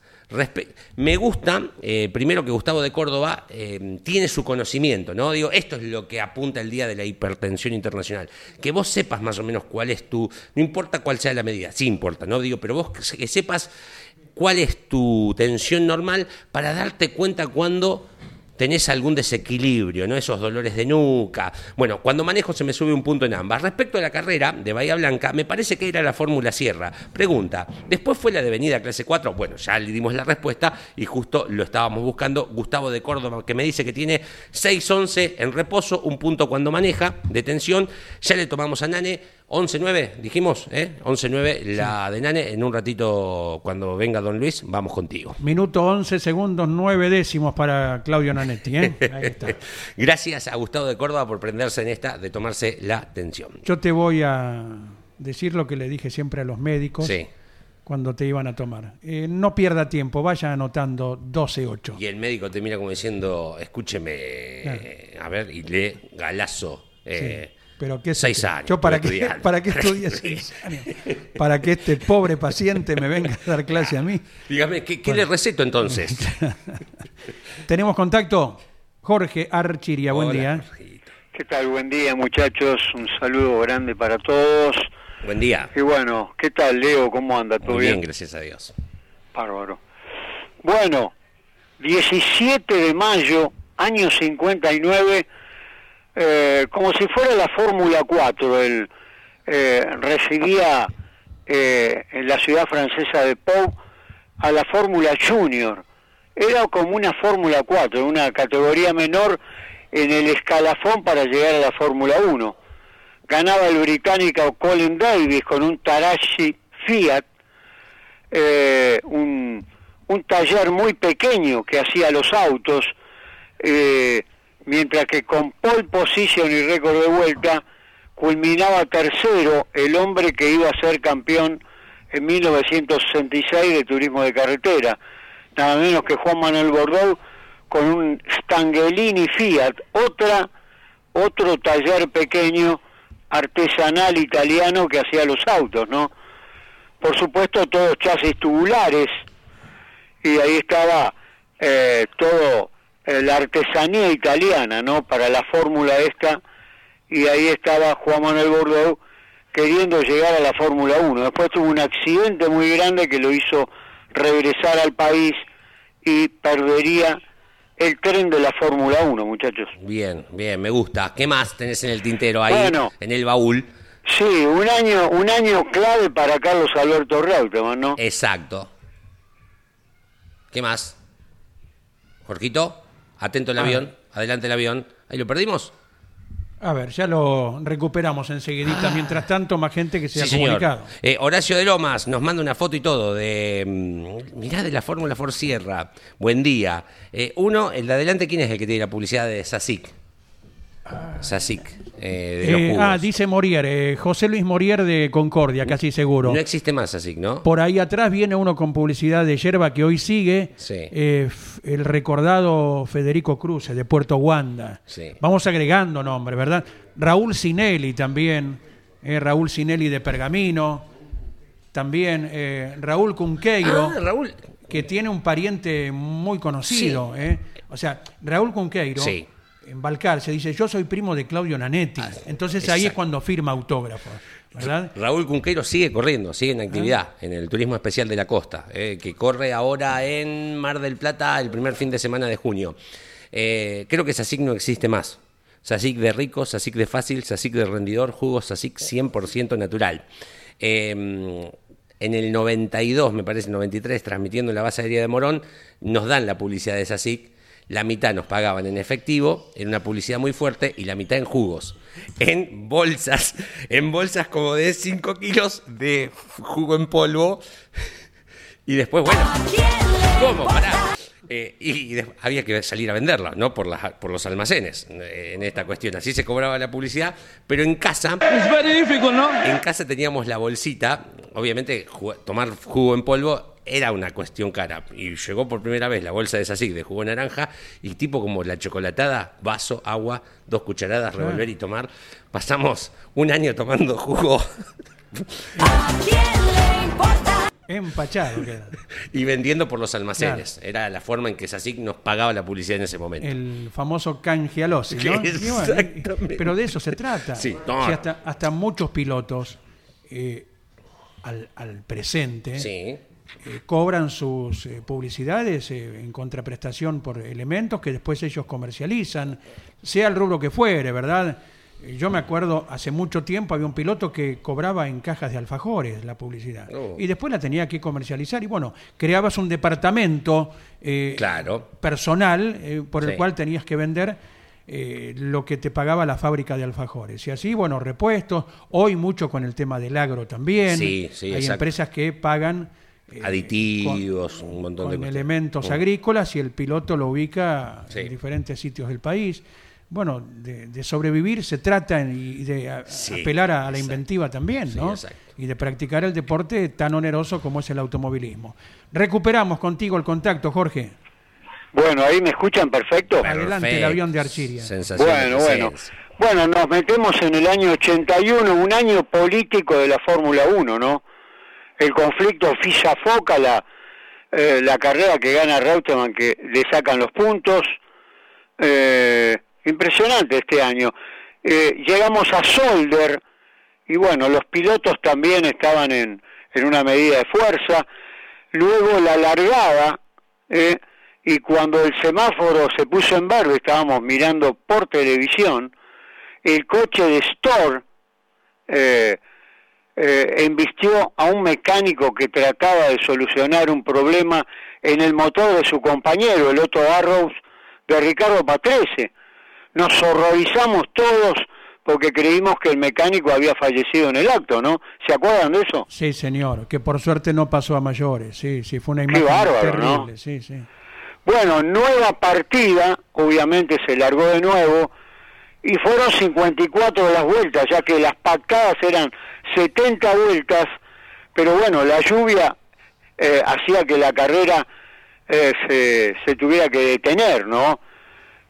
me gusta, eh, primero que Gustavo de Córdoba eh, tiene su conocimiento, ¿no? Digo, esto es lo que apunta el día de la hipertensión internacional. Que vos sepas más o menos cuál es tu, no importa cuál sea la medida, sí importa, ¿no? Digo, pero vos que sepas cuál es tu tensión normal para darte cuenta cuando tenés algún desequilibrio, ¿no? Esos dolores de nuca. Bueno, cuando manejo se me sube un punto en ambas. Respecto a la carrera de Bahía Blanca, me parece que era la Fórmula Sierra. Pregunta, ¿después fue la de Avenida Clase 4? Bueno, ya le dimos la respuesta y justo lo estábamos buscando. Gustavo de Córdoba, que me dice que tiene 6-11 en reposo, un punto cuando maneja, de tensión. Ya le tomamos a Nane 11-9, dijimos, ¿eh? 11-9, la de Nane. En un ratito, cuando venga Don Luis, vamos contigo. Minuto 11 segundos 9 décimos para Claudio Nanetti. ¿eh? Ahí está. Gracias a Gustavo de Córdoba por prenderse en esta de tomarse la atención. Yo te voy a decir lo que le dije siempre a los médicos Sí. cuando te iban a tomar. Eh, no pierda tiempo, vaya anotando 12-8. Y el médico te mira como diciendo, escúcheme, Claro. a ver, y lee galazo. eh, Pero qué seis años. Yo para qué, estudiar. para qué estudié seis años. Para que este pobre paciente me venga a dar clase a mí. Dígame, ¿qué, qué le receto entonces? Tenemos contacto. Jorge Archiria, buen día. Jorgito. ¿Qué tal? Buen día, muchachos. Un saludo grande para todos. Buen día. Y bueno, ¿qué tal, Leo? ¿Cómo anda? ¿Todo Muy bien, bien? gracias a Dios. Bárbaro. Bueno, 17 de mayo, año 59, eh, como si fuera la Fórmula 4, él eh, recibía eh, en la ciudad francesa de Pau a la Fórmula Junior. Era como una Fórmula 4, una categoría menor en el escalafón para llegar a la Fórmula 1. Ganaba el británico Colin Davis con un Tarashi Fiat, eh, un, un taller muy pequeño que hacía los autos, eh, mientras que con pole position y récord de vuelta culminaba tercero el hombre que iba a ser campeón en 1966 de turismo de carretera, nada menos que Juan Manuel Bordeaux con un Stangelini Fiat, otra otro taller pequeño artesanal italiano que hacía los autos, ¿no? por supuesto todos chasis tubulares y ahí estaba eh, todo la artesanía italiana no para la fórmula esta y ahí estaba Juan Manuel Bordeaux queriendo llegar a la Fórmula 1 después tuvo un accidente muy grande que lo hizo regresar al país y perdería el tren de la Fórmula 1 muchachos Bien, bien, me gusta. ¿Qué más tenés en el tintero ahí, Bueno. en el baúl? sí un año un año clave para Carlos Alberto Reutemann no Exacto. ¿Qué más? Jorgito, atento el Ah. avión, adelante el avión. ¿Ahí lo perdimos? A ver, ya lo recuperamos enseguidita. Mientras tanto, más gente que se ha Ah. sí, señor. comunicado. Eh, Horacio de Lomas nos manda una foto y todo de. mm, mirá de la Fórmula Ford Sierra. Buen día. Eh, uno, el de adelante, ¿quién es el que tiene la publicidad de Sasic? Sasic, eh, Eh, ah, dice Morier, eh, José Luis Morier de Concordia, casi seguro. No existe más Sasic, ¿no? Por ahí atrás viene uno con publicidad de yerba que hoy sigue, Sí. eh, el recordado Federico Cruz de Puerto Wanda. Sí. Vamos agregando nombres, ¿verdad? Raúl Sinelli también, eh, Raúl Sinelli de Pergamino, también Raúl Cunqueiro, Ah, Raúl. que tiene un pariente muy conocido. eh. O sea, Raúl Cunqueiro, Sí. En Balcar, se dice, yo soy primo de Claudio Nanetti. Entonces ahí es cuando firma autógrafos, ¿verdad? Raúl Cunqueiro sigue corriendo, sigue en actividad en el turismo especial de la costa, eh, que corre ahora en Mar del Plata el primer fin de semana de junio. Eh, creo que Sasic no existe más. Sasic de rico, Sasic de fácil, Sasic de rendidor, jugo Sasic 100% natural. Eh, en el 92, me parece, 93, transmitiendo en la base aérea de Morón, nos dan la publicidad de Sasic. La mitad nos pagaban en efectivo, en una publicidad muy fuerte, y la mitad en jugos. En bolsas, en bolsas como de 5 kilos de jugo en polvo. Y después, bueno, ¿cómo? Pará. Eh, y había que salir a venderla, ¿no? Por, las, por los almacenes, eh, en esta cuestión. Así se cobraba la publicidad, pero en casa en casa teníamos la bolsita, obviamente tomar jugo en polvo era una cuestión cara. Y llegó por primera vez la bolsa de Sasic de jugo de naranja y tipo como la chocolatada, vaso, agua, dos cucharadas, revolver y tomar. Pasamos un año tomando jugo Empachado queda. y vendiendo por los almacenes. Era la forma en que Sasic nos pagaba la publicidad en ese momento. El famoso canje al pero de eso se trata. Sí, no. Hasta, hasta muchos pilotos eh, al, al presente Sí. Eh, cobran sus eh, publicidades eh, en contraprestación por elementos que después ellos comercializan, sea el rubro que fuere, ¿verdad? Yo me acuerdo, hace mucho tiempo había un piloto que cobraba en cajas de alfajores la publicidad Oh. y después la tenía que comercializar y bueno, creabas un departamento Claro. personal por el Sí. cual tenías que vender eh, lo que te pagaba la fábrica de alfajores. Y así, bueno, repuestos, hoy mucho con el tema del agro también. Sí, sí, Hay exacto. empresas que pagan eh, Aditivos, con- un montón con de cuestiones. elementos agrícolas y el piloto lo ubica Sí. en diferentes sitios del país. Bueno, de, de sobrevivir se trata y de a- Sí, apelar a, a la exacto. inventiva también, ¿no? Y de practicar el deporte tan oneroso como es el automovilismo. Recuperamos contigo el contacto, Jorge. Bueno, ahí me escuchan perfecto. Adelante, el avión de Archiria. Sensación Bueno, bueno. Bueno, nos metemos en el año 81, un año político de la Fórmula 1, ¿no? El conflicto FISA-FOCA, la, eh, la carrera que gana Reutemann, que le sacan los puntos. Eh, impresionante este año. Eh, llegamos a Solder y bueno, los pilotos también estaban en, en una medida de fuerza. Luego la largada, y cuando el semáforo se puso en verde, estábamos mirando por televisión, el coche de Store eh, embistió a un mecánico que trataba de solucionar un problema en el motor de su compañero, el Otto Arrows, de Ricardo Patrese. Nos horrorizamos todos porque creímos que el mecánico había fallecido en el acto, ¿no? ¿Se acuerdan de eso? Sí, señor, que por suerte no pasó a mayores. Sí, sí, fue una Qué imagen bárbaro, terrible. ¿no? Sí, sí. Bueno, nueva partida, obviamente se largó de nuevo, y fueron 54 las vueltas, ya que las pactadas eran 70 vueltas, pero bueno, la lluvia eh, hacía que la carrera eh, se, se tuviera que detener, ¿no?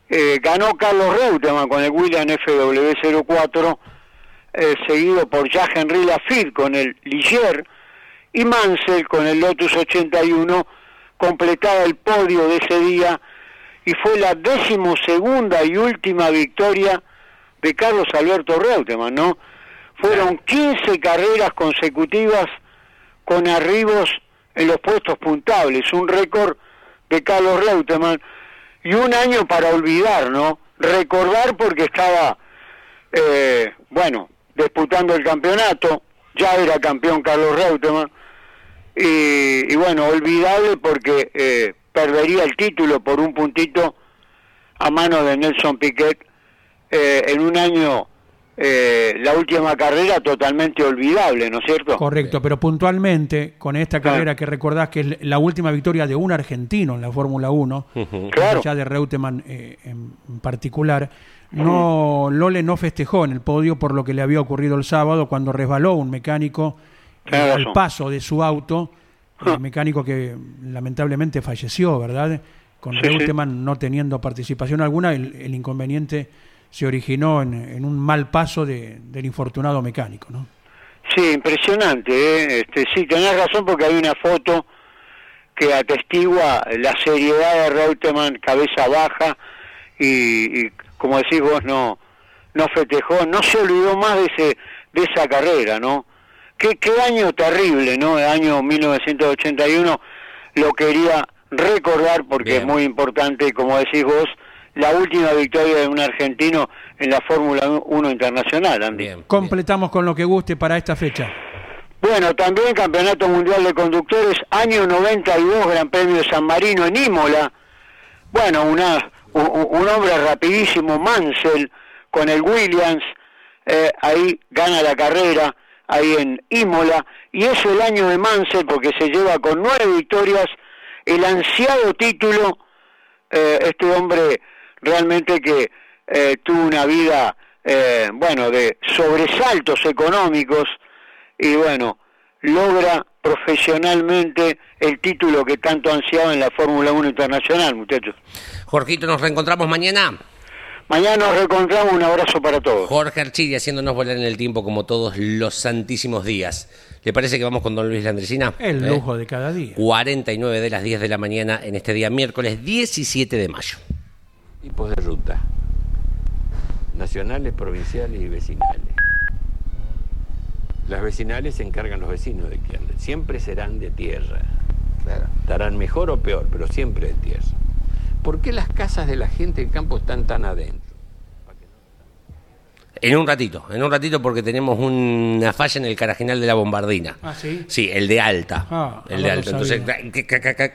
Eh, ganó Carlos Reutemann con el William FW04, eh, seguido por Jacques-Henri Lafitte con el Ligier, y Mansell con el Lotus 81 completaba el podio de ese día y fue la decimosegunda y última victoria de Carlos Alberto Reutemann, ¿no? Fueron 15 carreras consecutivas con arribos en los puestos puntables, un récord de Carlos Reutemann y un año para olvidar, ¿no? Recordar porque estaba, eh, bueno, disputando el campeonato, ya era campeón Carlos Reutemann, y, y bueno, olvidable porque eh, perdería el título por un puntito a mano de Nelson Piquet eh, en un año, eh, la última carrera totalmente olvidable, ¿no es cierto? Correcto, pero puntualmente, con esta Claro. carrera que recordás que es la última victoria de un argentino en la Fórmula 1, Claro. ya de Reutemann eh, en, particular, no Lole no festejó en el podio por lo que le había ocurrido el sábado cuando resbaló un mecánico eh, Tenés al paso de su auto, Ah. el mecánico que lamentablemente falleció, ¿verdad? Con Sí, sí. Reutemann no teniendo participación alguna, el, el inconveniente se originó en, en un mal paso de- del infortunado mecánico, ¿no? Sí, impresionante, ¿eh? este, sí, tenés razón porque hay una foto que atestigua la seriedad de Reutemann, cabeza baja, y, y, como decís vos, no, no festejó, no se olvidó más de, ese, de esa carrera, ¿no? Qué, qué año terrible, ¿no? El año 1981 lo quería recordar porque Bien. es muy importante, como decís vos, la última victoria de un argentino en la Fórmula 1 internacional, Andy. Bien. Completamos con lo que guste para esta fecha. Bueno, también Campeonato Mundial de Conductores, año 92, Gran Premio de San Marino en Imola. Bueno, una, un, un hombre rapidísimo, Mansell, con el Williams, eh, ahí gana la carrera, ahí en Imola, y es el año de Mansell porque se lleva con nueve victorias el ansiado título, eh, este hombre realmente que eh, tuvo una vida, eh, bueno, de sobresaltos económicos, y bueno, logra profesionalmente el título que tanto ansiaba en la Fórmula 1 Internacional, muchachos. Jorgito, nos reencontramos mañana. Mañana nos reencontramos, un abrazo para todos. Jorge Archidi haciéndonos volar en el tiempo como todos los santísimos días. ¿Le parece que vamos con don Luis Landresina? El ¿Eh? lujo de cada día. 49 de las 10 de la mañana en este día miércoles 17 de mayo. Tipos de ruta, nacionales, provinciales y vecinales. Las vecinales se encargan los vecinos de que anden. Siempre serán de tierra. Estarán mejor o peor, pero siempre de tierra. ¿Por qué las casas de la gente del campo están tan adentro? En un ratito, en un ratito porque tenemos una falla en el carajinal de la bombardina. Ah, ¿sí? Sí, el de alta. Ah, el de alta. Entonces,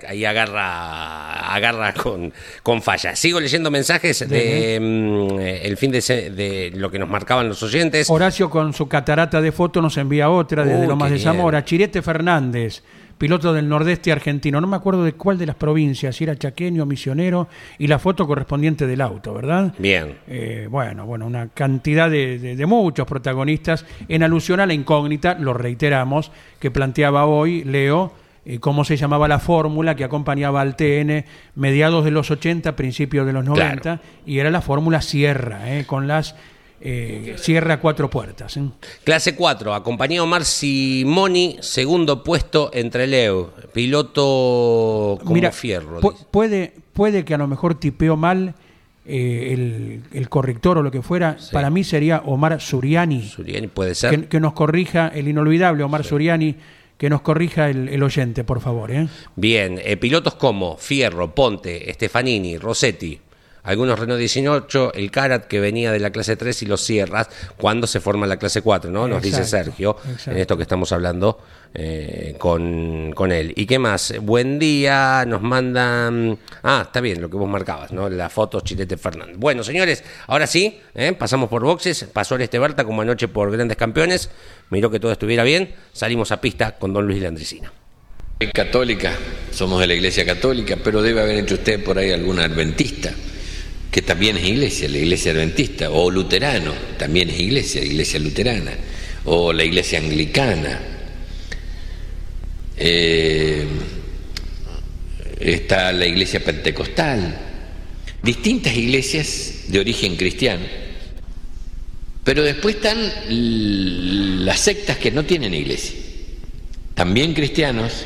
ahí agarra, agarra con, con falla. Sigo leyendo mensajes de mm, el fin de, se- de lo que nos marcaban los oyentes. Horacio con su catarata de fotos nos envía otra desde Uy, Lomas de. Zamora. Chirete Fernández, piloto del nordeste argentino. No me acuerdo de cuál de las provincias, si era chaqueño, misionero, y la foto correspondiente del auto, ¿verdad? Bien. Eh, bueno, bueno, una cantidad de, de- de muchos protagonistas en alusión a la incógnita, lo reiteramos, que planteaba hoy Leo, eh, cómo se llamaba la fórmula que acompañaba al TN mediados de los 80, principios de los 90, Claro. y era la fórmula Sierra, eh, con las eh, Sierra cuatro puertas. eh. Clase 4, acompañado Omar Simoni, segundo puesto entre Leo, piloto como Mira, fierro. pu- dice. puede, puede que a lo mejor tipeó mal eh, el, el corrector o lo que fuera, para mí sería Omar Suriani. Suriani puede ser. que, que nos corrija el inolvidable Omar Suriani, que nos corrija el, el oyente, por favor. ¿eh? Bien, eh, pilotos como Fierro, Ponte, Stefanini, Rossetti, algunos Renault 18, el Carat que venía de la clase 3 y los Sierras cuando se forma la clase 4, ¿no? Nos dice Sergio exacto. en esto que estamos hablando eh, con, con él. ¿Y qué más? Buen día, nos mandan... Ah, está bien, lo que vos marcabas, ¿no? La foto Chilete Fernández. Bueno, señores, ahora sí, ¿eh? pasamos por boxes, pasó el Esteberta como anoche por Grandes Campeones, miró que todo estuviera bien, salimos a pista con Don Luis Landricina. Católica, somos de la iglesia católica, pero debe haber entre usted por ahí algún adventista, que también es iglesia, la iglesia adventista, o luterano, también es iglesia, iglesia luterana, o la iglesia anglicana. Eh, está la iglesia pentecostal, distintas iglesias de origen cristiano, pero después están las sectas que no tienen iglesia, también cristianos,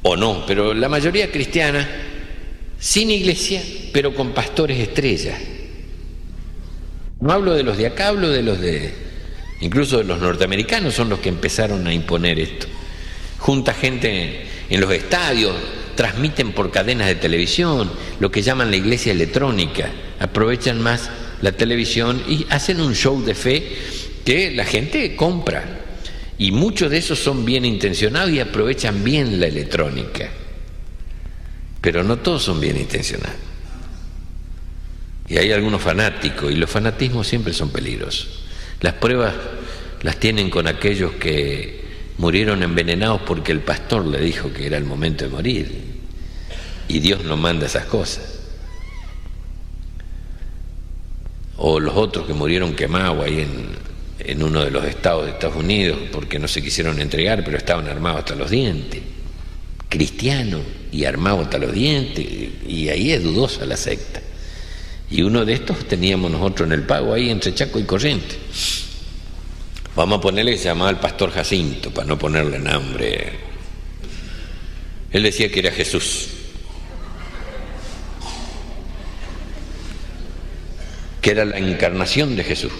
o no, pero la mayoría cristiana, sin iglesia, pero con pastores estrellas. No hablo de los de acá, hablo de los de, incluso de los norteamericanos, son los que empezaron a imponer esto. Junta gente en los estadios, transmiten por cadenas de televisión, lo que llaman la iglesia electrónica, aprovechan más la televisión y hacen un show de fe que la gente compra. Y muchos de esos son bien intencionados y aprovechan bien la electrónica. Pero no todos son bien intencionados. Y hay algunos fanáticos, y los fanatismos siempre son peligrosos. Las pruebas las tienen con aquellos que murieron envenenados porque el pastor le dijo que era el momento de morir. Y Dios no manda esas cosas. O los otros que murieron quemados ahí en, en uno de los estados de Estados Unidos porque no se quisieron entregar, pero estaban armados hasta los dientes. Cristianos y armados hasta los dientes. Y ahí es dudosa la secta. Y uno de estos teníamos nosotros en el pago ahí entre Chaco y Corriente. Vamos a ponerle se llamaba el pastor Jacinto, para no ponerle nombre. Él decía que era Jesús. Que era la encarnación de Jesús.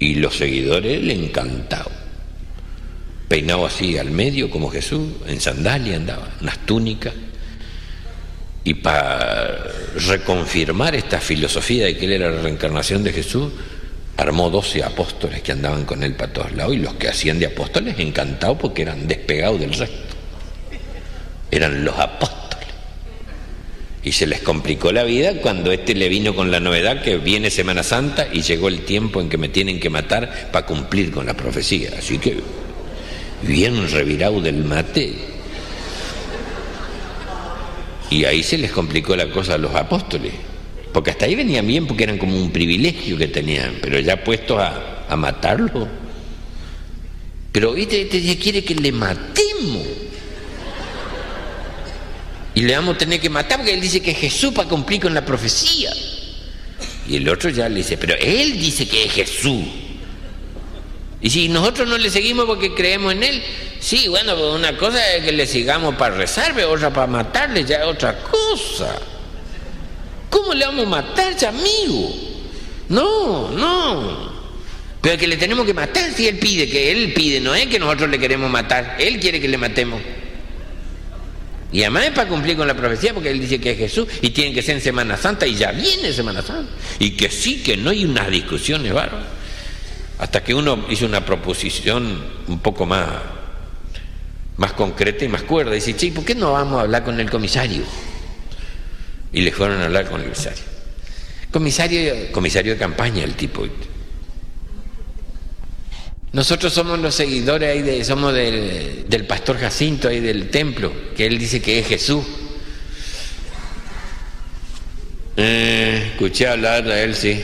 Y los seguidores le encantaban. Peinado así al medio como Jesús, en sandalia andaba, unas túnicas. Y para reconfirmar esta filosofía de que él era la reencarnación de Jesús, armó 12 apóstoles que andaban con él para todos lados y los que hacían de apóstoles encantados porque eran despegados del resto. Eran los apóstoles. Y se les complicó la vida cuando este le vino con la novedad que viene Semana Santa y llegó el tiempo en que me tienen que matar para cumplir con la profecía. Así que bien revirado del mate. Y ahí se les complicó la cosa a los apóstoles. Porque hasta ahí venían bien porque eran como un privilegio que tenían, pero ya puestos a, a matarlo. Pero este, este quiere que le matemos. Y le vamos a tener que matar porque él dice que es Jesús para cumplir con la profecía. Y el otro ya le dice, pero él dice que es Jesús. Y si nosotros no le seguimos porque creemos en él, sí, bueno, pues una cosa es que le sigamos para rezarle, otra para matarle, ya es otra cosa. ¿Cómo le vamos a matar a ese amigo? No, no. Pero que le tenemos que matar si él pide, que él pide, no es que nosotros le queremos matar, él quiere que le matemos. Y además es para cumplir con la profecía porque él dice que es Jesús y tiene que ser en Semana Santa y ya viene Semana Santa. Y que sí, que no hay unas discusiones bárbaras. Hasta que uno hizo una proposición un poco más, más concreta y más cuerda. Dice, che, ¿por qué no vamos a hablar con el comisario? Y le fueron a hablar con el comisario. Comisario, comisario de campaña el tipo. Nosotros somos los seguidores ahí de, somos del, del pastor Jacinto ahí del templo, que él dice que es Jesús. Eh, escuché hablar de él, sí.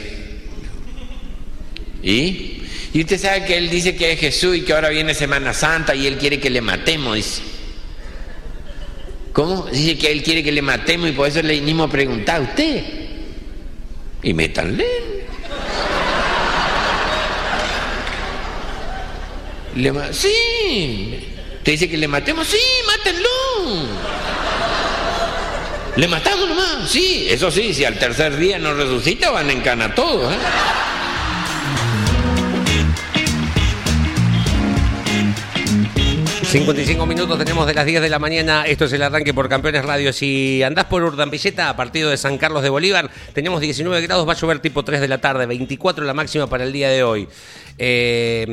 ¿Y? Y usted sabe que él dice que es Jesús y que ahora viene Semana Santa y él quiere que le matemos. ¿Cómo? Dice que él quiere que le matemos y por eso le a preguntar a usted. Y métanle. Le sí. ¿Te dice que le matemos? Sí, mátenlo. Le matamos nomás, sí, eso sí, si al tercer día no resucita van en cana todos, ¿eh? 55 minutos tenemos de las 10 de la mañana. Esto es el arranque por Campeones Radio. Si andás por Urdampilleta, partido de San Carlos de Bolívar, tenemos 19 grados, va a llover tipo 3 de la tarde, 24 la máxima para el día de hoy. Eh,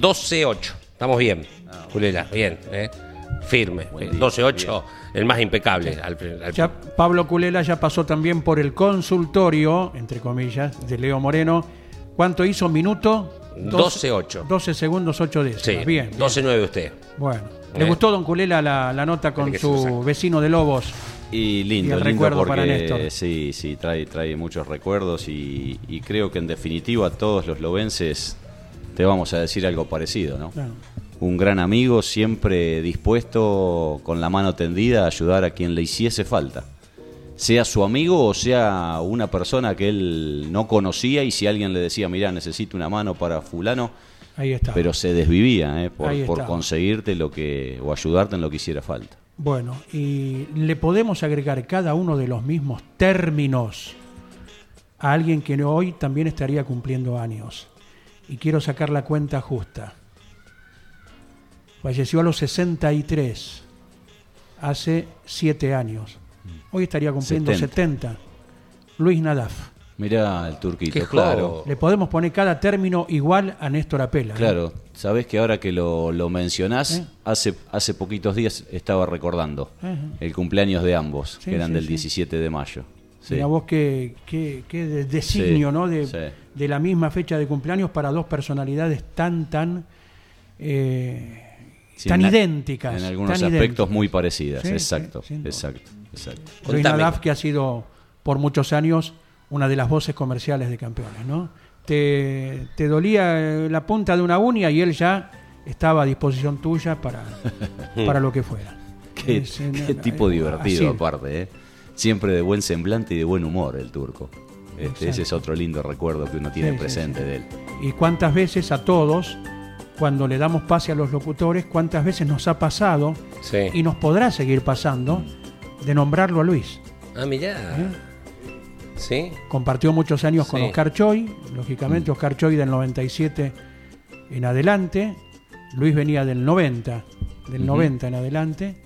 12-8. Estamos bien, Julela, bien, ¿eh? firme. Eh, 12-8, el más impecable. al- al- Ya Pablo Culela ya pasó también por el consultorio, entre comillas, de Leo Moreno. ¿Cuánto hizo? ¿Minuto? 12-8. 12 segundos, 8 décimas. Sí, bien. bien. 12-9 usted. Bueno. ¿Le Eh. gustó, don Culela, la, la nota con su exacto. vecino de Lobos? Y lindo, Y el lindo recuerdo para porque Néstor. sí, sí, trae, trae muchos recuerdos y, y creo que en definitiva todos los lobenses te vamos a decir algo parecido, ¿no? Claro. Un gran amigo siempre dispuesto con la mano tendida a ayudar a quien le hiciese falta. Sea su amigo o sea una persona que él no conocía y si alguien le decía, mira, necesito una mano para fulano, Ahí está. pero se desvivía ¿eh? por, conseguirte lo que o ayudarte en lo que hiciera falta. Bueno, y le podemos agregar cada uno de los mismos términos a alguien que hoy también estaría cumpliendo años. Y quiero sacar la cuenta justa. Falleció a los 63, hace 7 años. Hoy estaría cumpliendo 70. 70. Luis Nadaf. Mira el turquito, Qué claro. Le podemos poner cada término igual a Néstor Apela. ¿eh? Claro, sabés que ahora que lo, lo mencionás, ¿Eh? hace, hace poquitos días estaba recordando el cumpleaños de ambos, Sí, que eran sí, del sí. 17 de mayo. Sí. Mira vos qué, qué, qué de- designio, Sí, ¿no? De, sí. de la misma fecha de cumpleaños para dos personalidades tan, tan, eh, Sí, tan en idénticas. En algunos aspectos idénticas. muy parecidas, exacto, exacto, exacto. Nadaf, que ha sido por muchos años una de las voces comerciales de campeones, ¿no? Te, te dolía eh, la punta de una uña y él ya estaba a disposición tuya para, para lo que fuera. Qué, Es, eh, qué eh, tipo divertido aparte, ¿eh? Siempre de buen semblante y de buen humor el turco. Este, ese es otro lindo recuerdo que uno tiene Sí, presente sí. de él. Y cuántas veces a todos, cuando le damos pase a los locutores, cuántas veces nos ha pasado y nos podrá seguir pasando de nombrarlo a Luis. Ah, mirá. ¿eh? Sí. Compartió muchos años con. Oscar Choi, lógicamente Oscar Choi del 97 en adelante, Luis venía del 90, del 90 en adelante,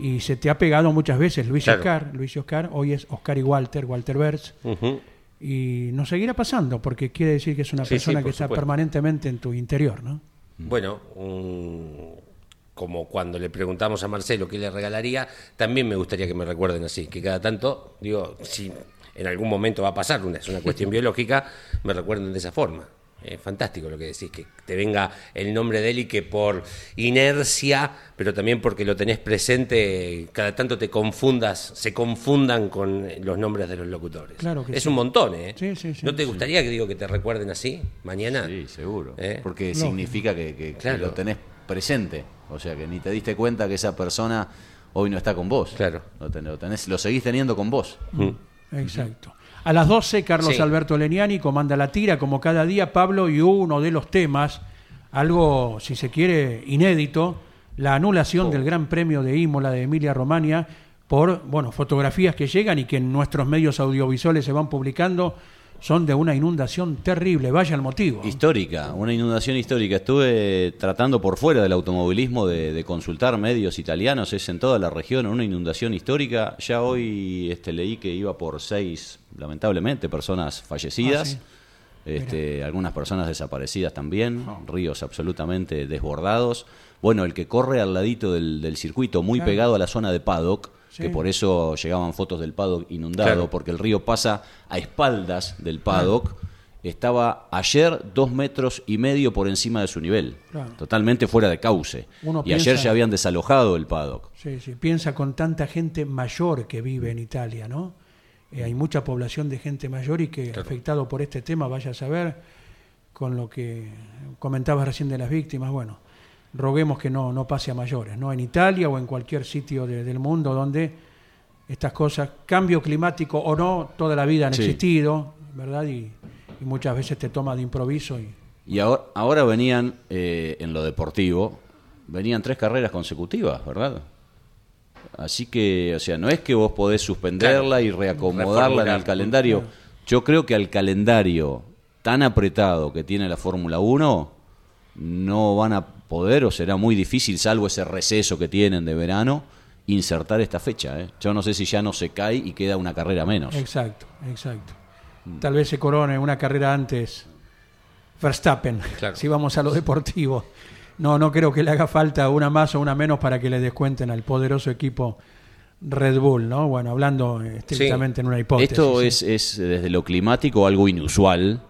y se te ha pegado muchas veces Luis y Claro. Oscar, Luis y Oscar, hoy es Oscar y Walter, Walter Ujú. y nos seguirá pasando, porque quiere decir que es una Sí, persona que está permanentemente en tu interior, ¿no? Bueno, un- como cuando le preguntamos a Marcelo qué le regalaría, también me gustaría que me recuerden así, que cada tanto, digo, si en algún momento va a pasar, una, es una cuestión biológica, me recuerden de esa forma. Es fantástico lo que decís, que te venga el nombre de él y que por inercia, pero también porque lo tenés presente, cada tanto te confundas, se confundan con los nombres de los locutores. Claro que es sí. un montón, ¿eh? Sí, sí, sí, ¿No te sí. gustaría que digo que te recuerden así mañana? Sí, seguro. ¿Eh? Porque significa que, que- que Claro. lo tenés presente. O sea, que ni te diste cuenta que esa persona hoy no está con vos. Claro. Lo, ten- lo tenés, lo seguís teniendo con vos. Exacto. A las 12, Carlos Sí. Alberto Leniani comanda la tira, como cada día, Pablo, y uno de los temas, algo, si se quiere, inédito, la anulación del Gran Premio de Imola de Emilia Romagna por, bueno, fotografías que llegan y que en nuestros medios audiovisuales se van publicando, son de una inundación terrible, vaya el motivo. Histórica, una inundación histórica. Estuve tratando por fuera del automovilismo de, de consultar medios italianos, es en toda la región, una inundación histórica. Ya hoy este, leí que iba por seis, lamentablemente, personas fallecidas. Ah, sí. este, algunas personas desaparecidas también, ríos absolutamente desbordados. Bueno, el que corre al ladito del, del circuito, muy Claro. pegado a la zona de paddock, Sí. que por eso llegaban fotos del paddock inundado, Claro. porque el río pasa a espaldas del paddock, estaba ayer dos metros y medio por encima de su nivel, Claro. totalmente fuera de cauce. Uno y ayer ya habían desalojado el paddock. Sí, sí. Piensa con tanta gente mayor que vive en Italia, ¿no? Eh, hay mucha población de gente mayor y que afectado por este tema, vaya a saber, con lo que comentabas recién de las víctimas, bueno, roguemos que no, no pase a mayores, ¿no? En Italia o en cualquier sitio de- del mundo donde estas cosas, cambio climático o no, toda la vida han Sí. existido, ¿verdad? Y, y muchas veces te toma de improviso y Y ahora, ahora venían, eh, en lo deportivo, venían tres carreras consecutivas, ¿verdad? Así que, o sea, no es que vos podés suspenderla y reacomodarla en el calendario. Yo creo que al calendario tan apretado que tiene la Fórmula 1, no van a poder o será muy difícil, salvo ese receso que tienen de verano, insertar esta fecha. ¿eh? Yo no sé si ya no se cae y queda una carrera menos. Exacto, exacto. Tal vez se corone una carrera antes Verstappen, Claro. si vamos a lo deportivo. No, no creo que le haga falta una más o una menos para que le descuenten al poderoso equipo Red Bull, ¿no? Bueno, hablando eh, estrictamente en una hipótesis. Esto ¿sí? es, es, desde lo climático algo inusual.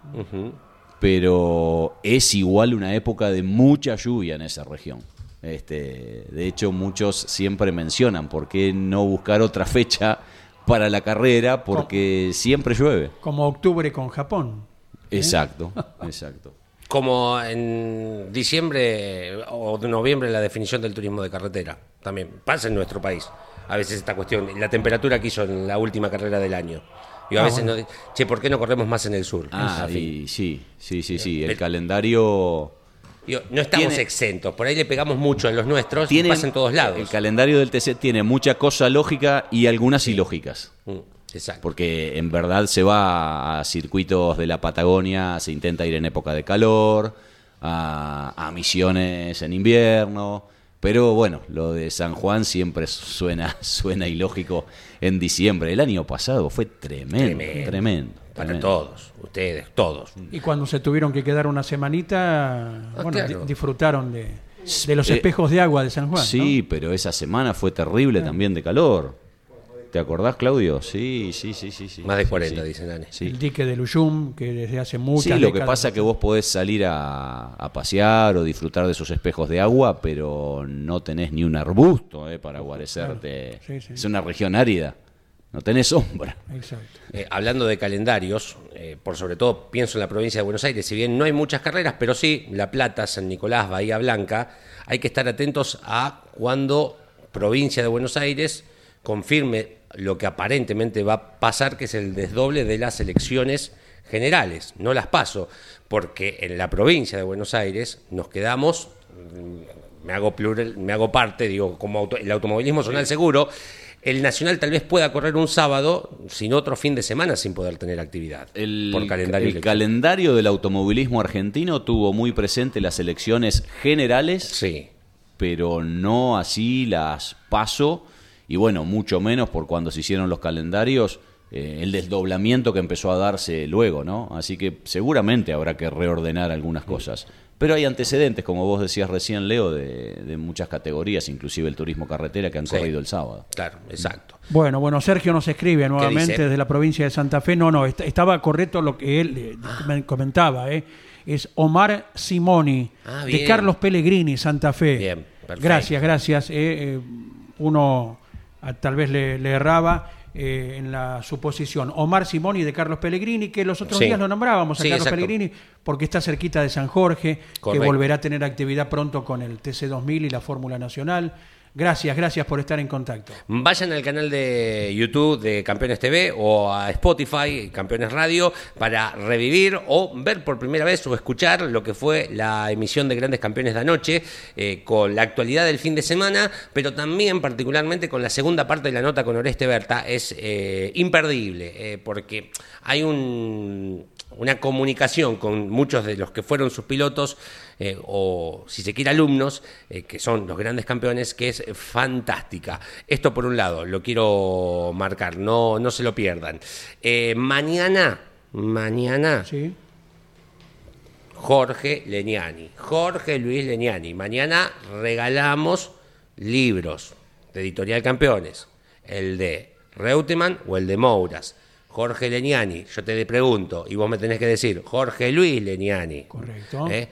Pero es igual una época de mucha lluvia en esa región. Este, de hecho, muchos siempre mencionan por qué no buscar otra fecha para la carrera, porque siempre llueve. Como octubre con Japón. Exacto, exacto. Como en diciembre o de noviembre la definición del turismo de carretera. También pasa en nuestro país. A veces esta cuestión, la temperatura que hizo en la última carrera del año. Y a Ah, veces bueno. no, che, ¿por qué no corremos más en el sur? Ah, y sí, sí, sí, sí. El calendario Digo, no estamos Tiene- exentos. Por ahí le pegamos mucho a los nuestros tiene y pasa en todos lados. El calendario del TC tiene mucha cosa lógica y algunas ilógicas. Mm, Exacto. Porque en verdad se va a circuitos de la Patagonia, se intenta ir en época de calor, a, a misiones en invierno. Pero bueno, lo de San Juan siempre suena, suena ilógico en diciembre. El año pasado fue tremendo, Tremendo. tremendo. Para tremendo. todos, ustedes, todos. Y cuando se tuvieron que quedar una semanita, Ah, bueno, claro. disfrutaron de, de los Eh, espejos de agua de San Juan. Sí, pero esa semana fue terrible también de calor. ¿Te acordás, Claudio? Sí, sí, sí, sí. sí. Más de Sí, 40, sí. dicen Ane. ¿no? Sí. El dique de Luyum, que desde hace muchas Sí, lo que pasa es que vos podés salir a, a pasear o disfrutar de esos espejos de agua, pero no tenés ni un arbusto eh, para guarecerte. Sí, sí. Es una región árida, no tenés sombra. Exacto. Eh, hablando de calendarios, eh, por sobre todo pienso en la provincia de Buenos Aires, si bien no hay muchas carreras, pero sí La Plata, San Nicolás, Bahía Blanca, hay que estar atentos a cuando provincia de Buenos Aires confirme lo que aparentemente va a pasar, que es el desdoble de las elecciones generales, no las paso, porque en la provincia de Buenos Aires nos quedamos, mm, me hago plural, me hago parte, digo, como auto- el automovilismo zonal seguro, el Nacional tal vez pueda correr un sábado sin otro fin de semana sin poder tener actividad El, por calendario. el calendario del automovilismo argentino tuvo muy presente las elecciones generales, Sí, pero no así las paso, y bueno, mucho menos por cuando se hicieron los calendarios, eh, el desdoblamiento que empezó a darse luego, ¿no? Así que seguramente habrá que reordenar algunas cosas. Pero hay antecedentes, como vos decías recién, Leo, de, de muchas categorías, inclusive el turismo carretera, que han Sí. corrido el sábado. claro, exacto. Bueno, bueno, Sergio nos escribe nuevamente desde la provincia de Santa Fe. No, no, est- estaba correcto lo que él eh, me comentaba. eh. Es Omar Simoni, Ah, de. Carlos Pellegrini, Santa Fe. Bien, perfecto. Gracias, gracias. eh, eh, uno ah, tal vez le, le erraba eh, en la suposición. Omar Simoni de Carlos Pellegrini, que los otros Sí. días lo nombrábamos a Sí, Carlos exacto. Pellegrini, porque está cerquita de San Jorge, que volverá a tener actividad pronto con el TC2000 y la Fórmula Nacional. Gracias, gracias por estar en contacto. Vayan al canal de YouTube de Campeones TV o a Spotify, Campeones Radio, para revivir o ver por primera vez o escuchar lo que fue la emisión de Grandes Campeones de anoche, eh, con la actualidad del fin de semana, pero también particularmente con la segunda parte de la nota con Oreste Berta. Es eh, imperdible, eh, porque hay un una comunicación con muchos de los que fueron sus pilotos eh, o si se quiere alumnos eh, que son los grandes campeones que es fantástica esto por un lado lo quiero marcar no no se lo pierdan Eh, mañana mañana ¿Sí? Jorge Leniani. Jorge Luis Leniani. Mañana regalamos libros de Editorial Campeones. El de Reutemann o el de Mouras. Jorge Leniani, yo te pregunto, y vos me tenés que decir, Jorge Luis Leniani. Correcto. ¿Eh?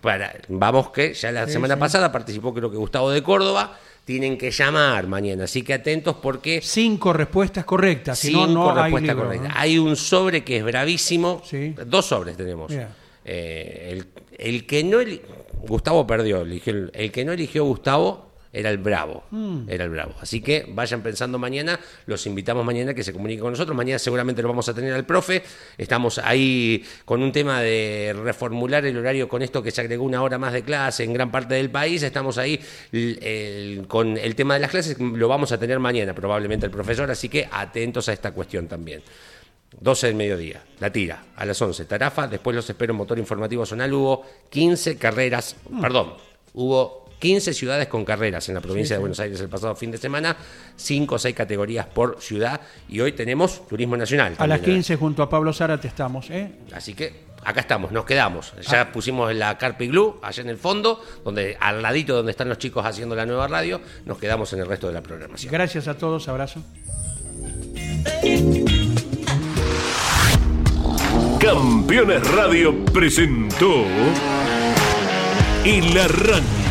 Para, vamos que ya la Sí, semana sí. pasada participó creo que Gustavo de Córdoba. Tienen que llamar mañana, así que atentos porque Cinco respuestas correctas, si Cinco no hay respuestas libro, correctas. ¿no? Hay un sobre que es bravísimo. Sí. Dos sobres tenemos. Eh, el, el que no Gustavo perdió, eligió el que no eligió Gustavo era el bravo. Mm. Era el bravo. Así que vayan pensando mañana, los invitamos mañana que se comuniquen con nosotros. Mañana seguramente lo vamos a tener al profe. Estamos ahí con un tema de reformular el horario con esto que se agregó una hora más de clase en gran parte del país. Estamos ahí el- con el tema de las clases, lo vamos a tener mañana probablemente el profesor, así que atentos a esta cuestión también. 12 del mediodía, la tira, a las 11, Tarafa, después los espero en Motor Informativo Zonal, hubo 15 carreras, perdón, hubo 15 ciudades con carreras en la provincia de Buenos Aires el pasado fin de semana, 5 o 6 categorías por ciudad, y hoy tenemos Turismo Nacional. A las también, 15 junto a Pablo Zárate estamos, ¿eh? Así que acá estamos, nos quedamos. Ya pusimos la Carpi Glue allá en el fondo, donde al ladito donde están los chicos haciendo la nueva radio, nos quedamos en el resto de la programación. Gracias a todos, abrazo. Campeones Radio presentó El Arranque.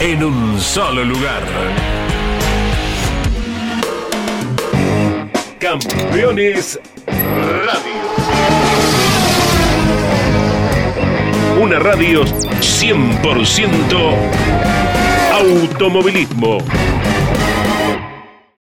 en un solo lugar. Campeones Radio. Una radio 100% automovilismo.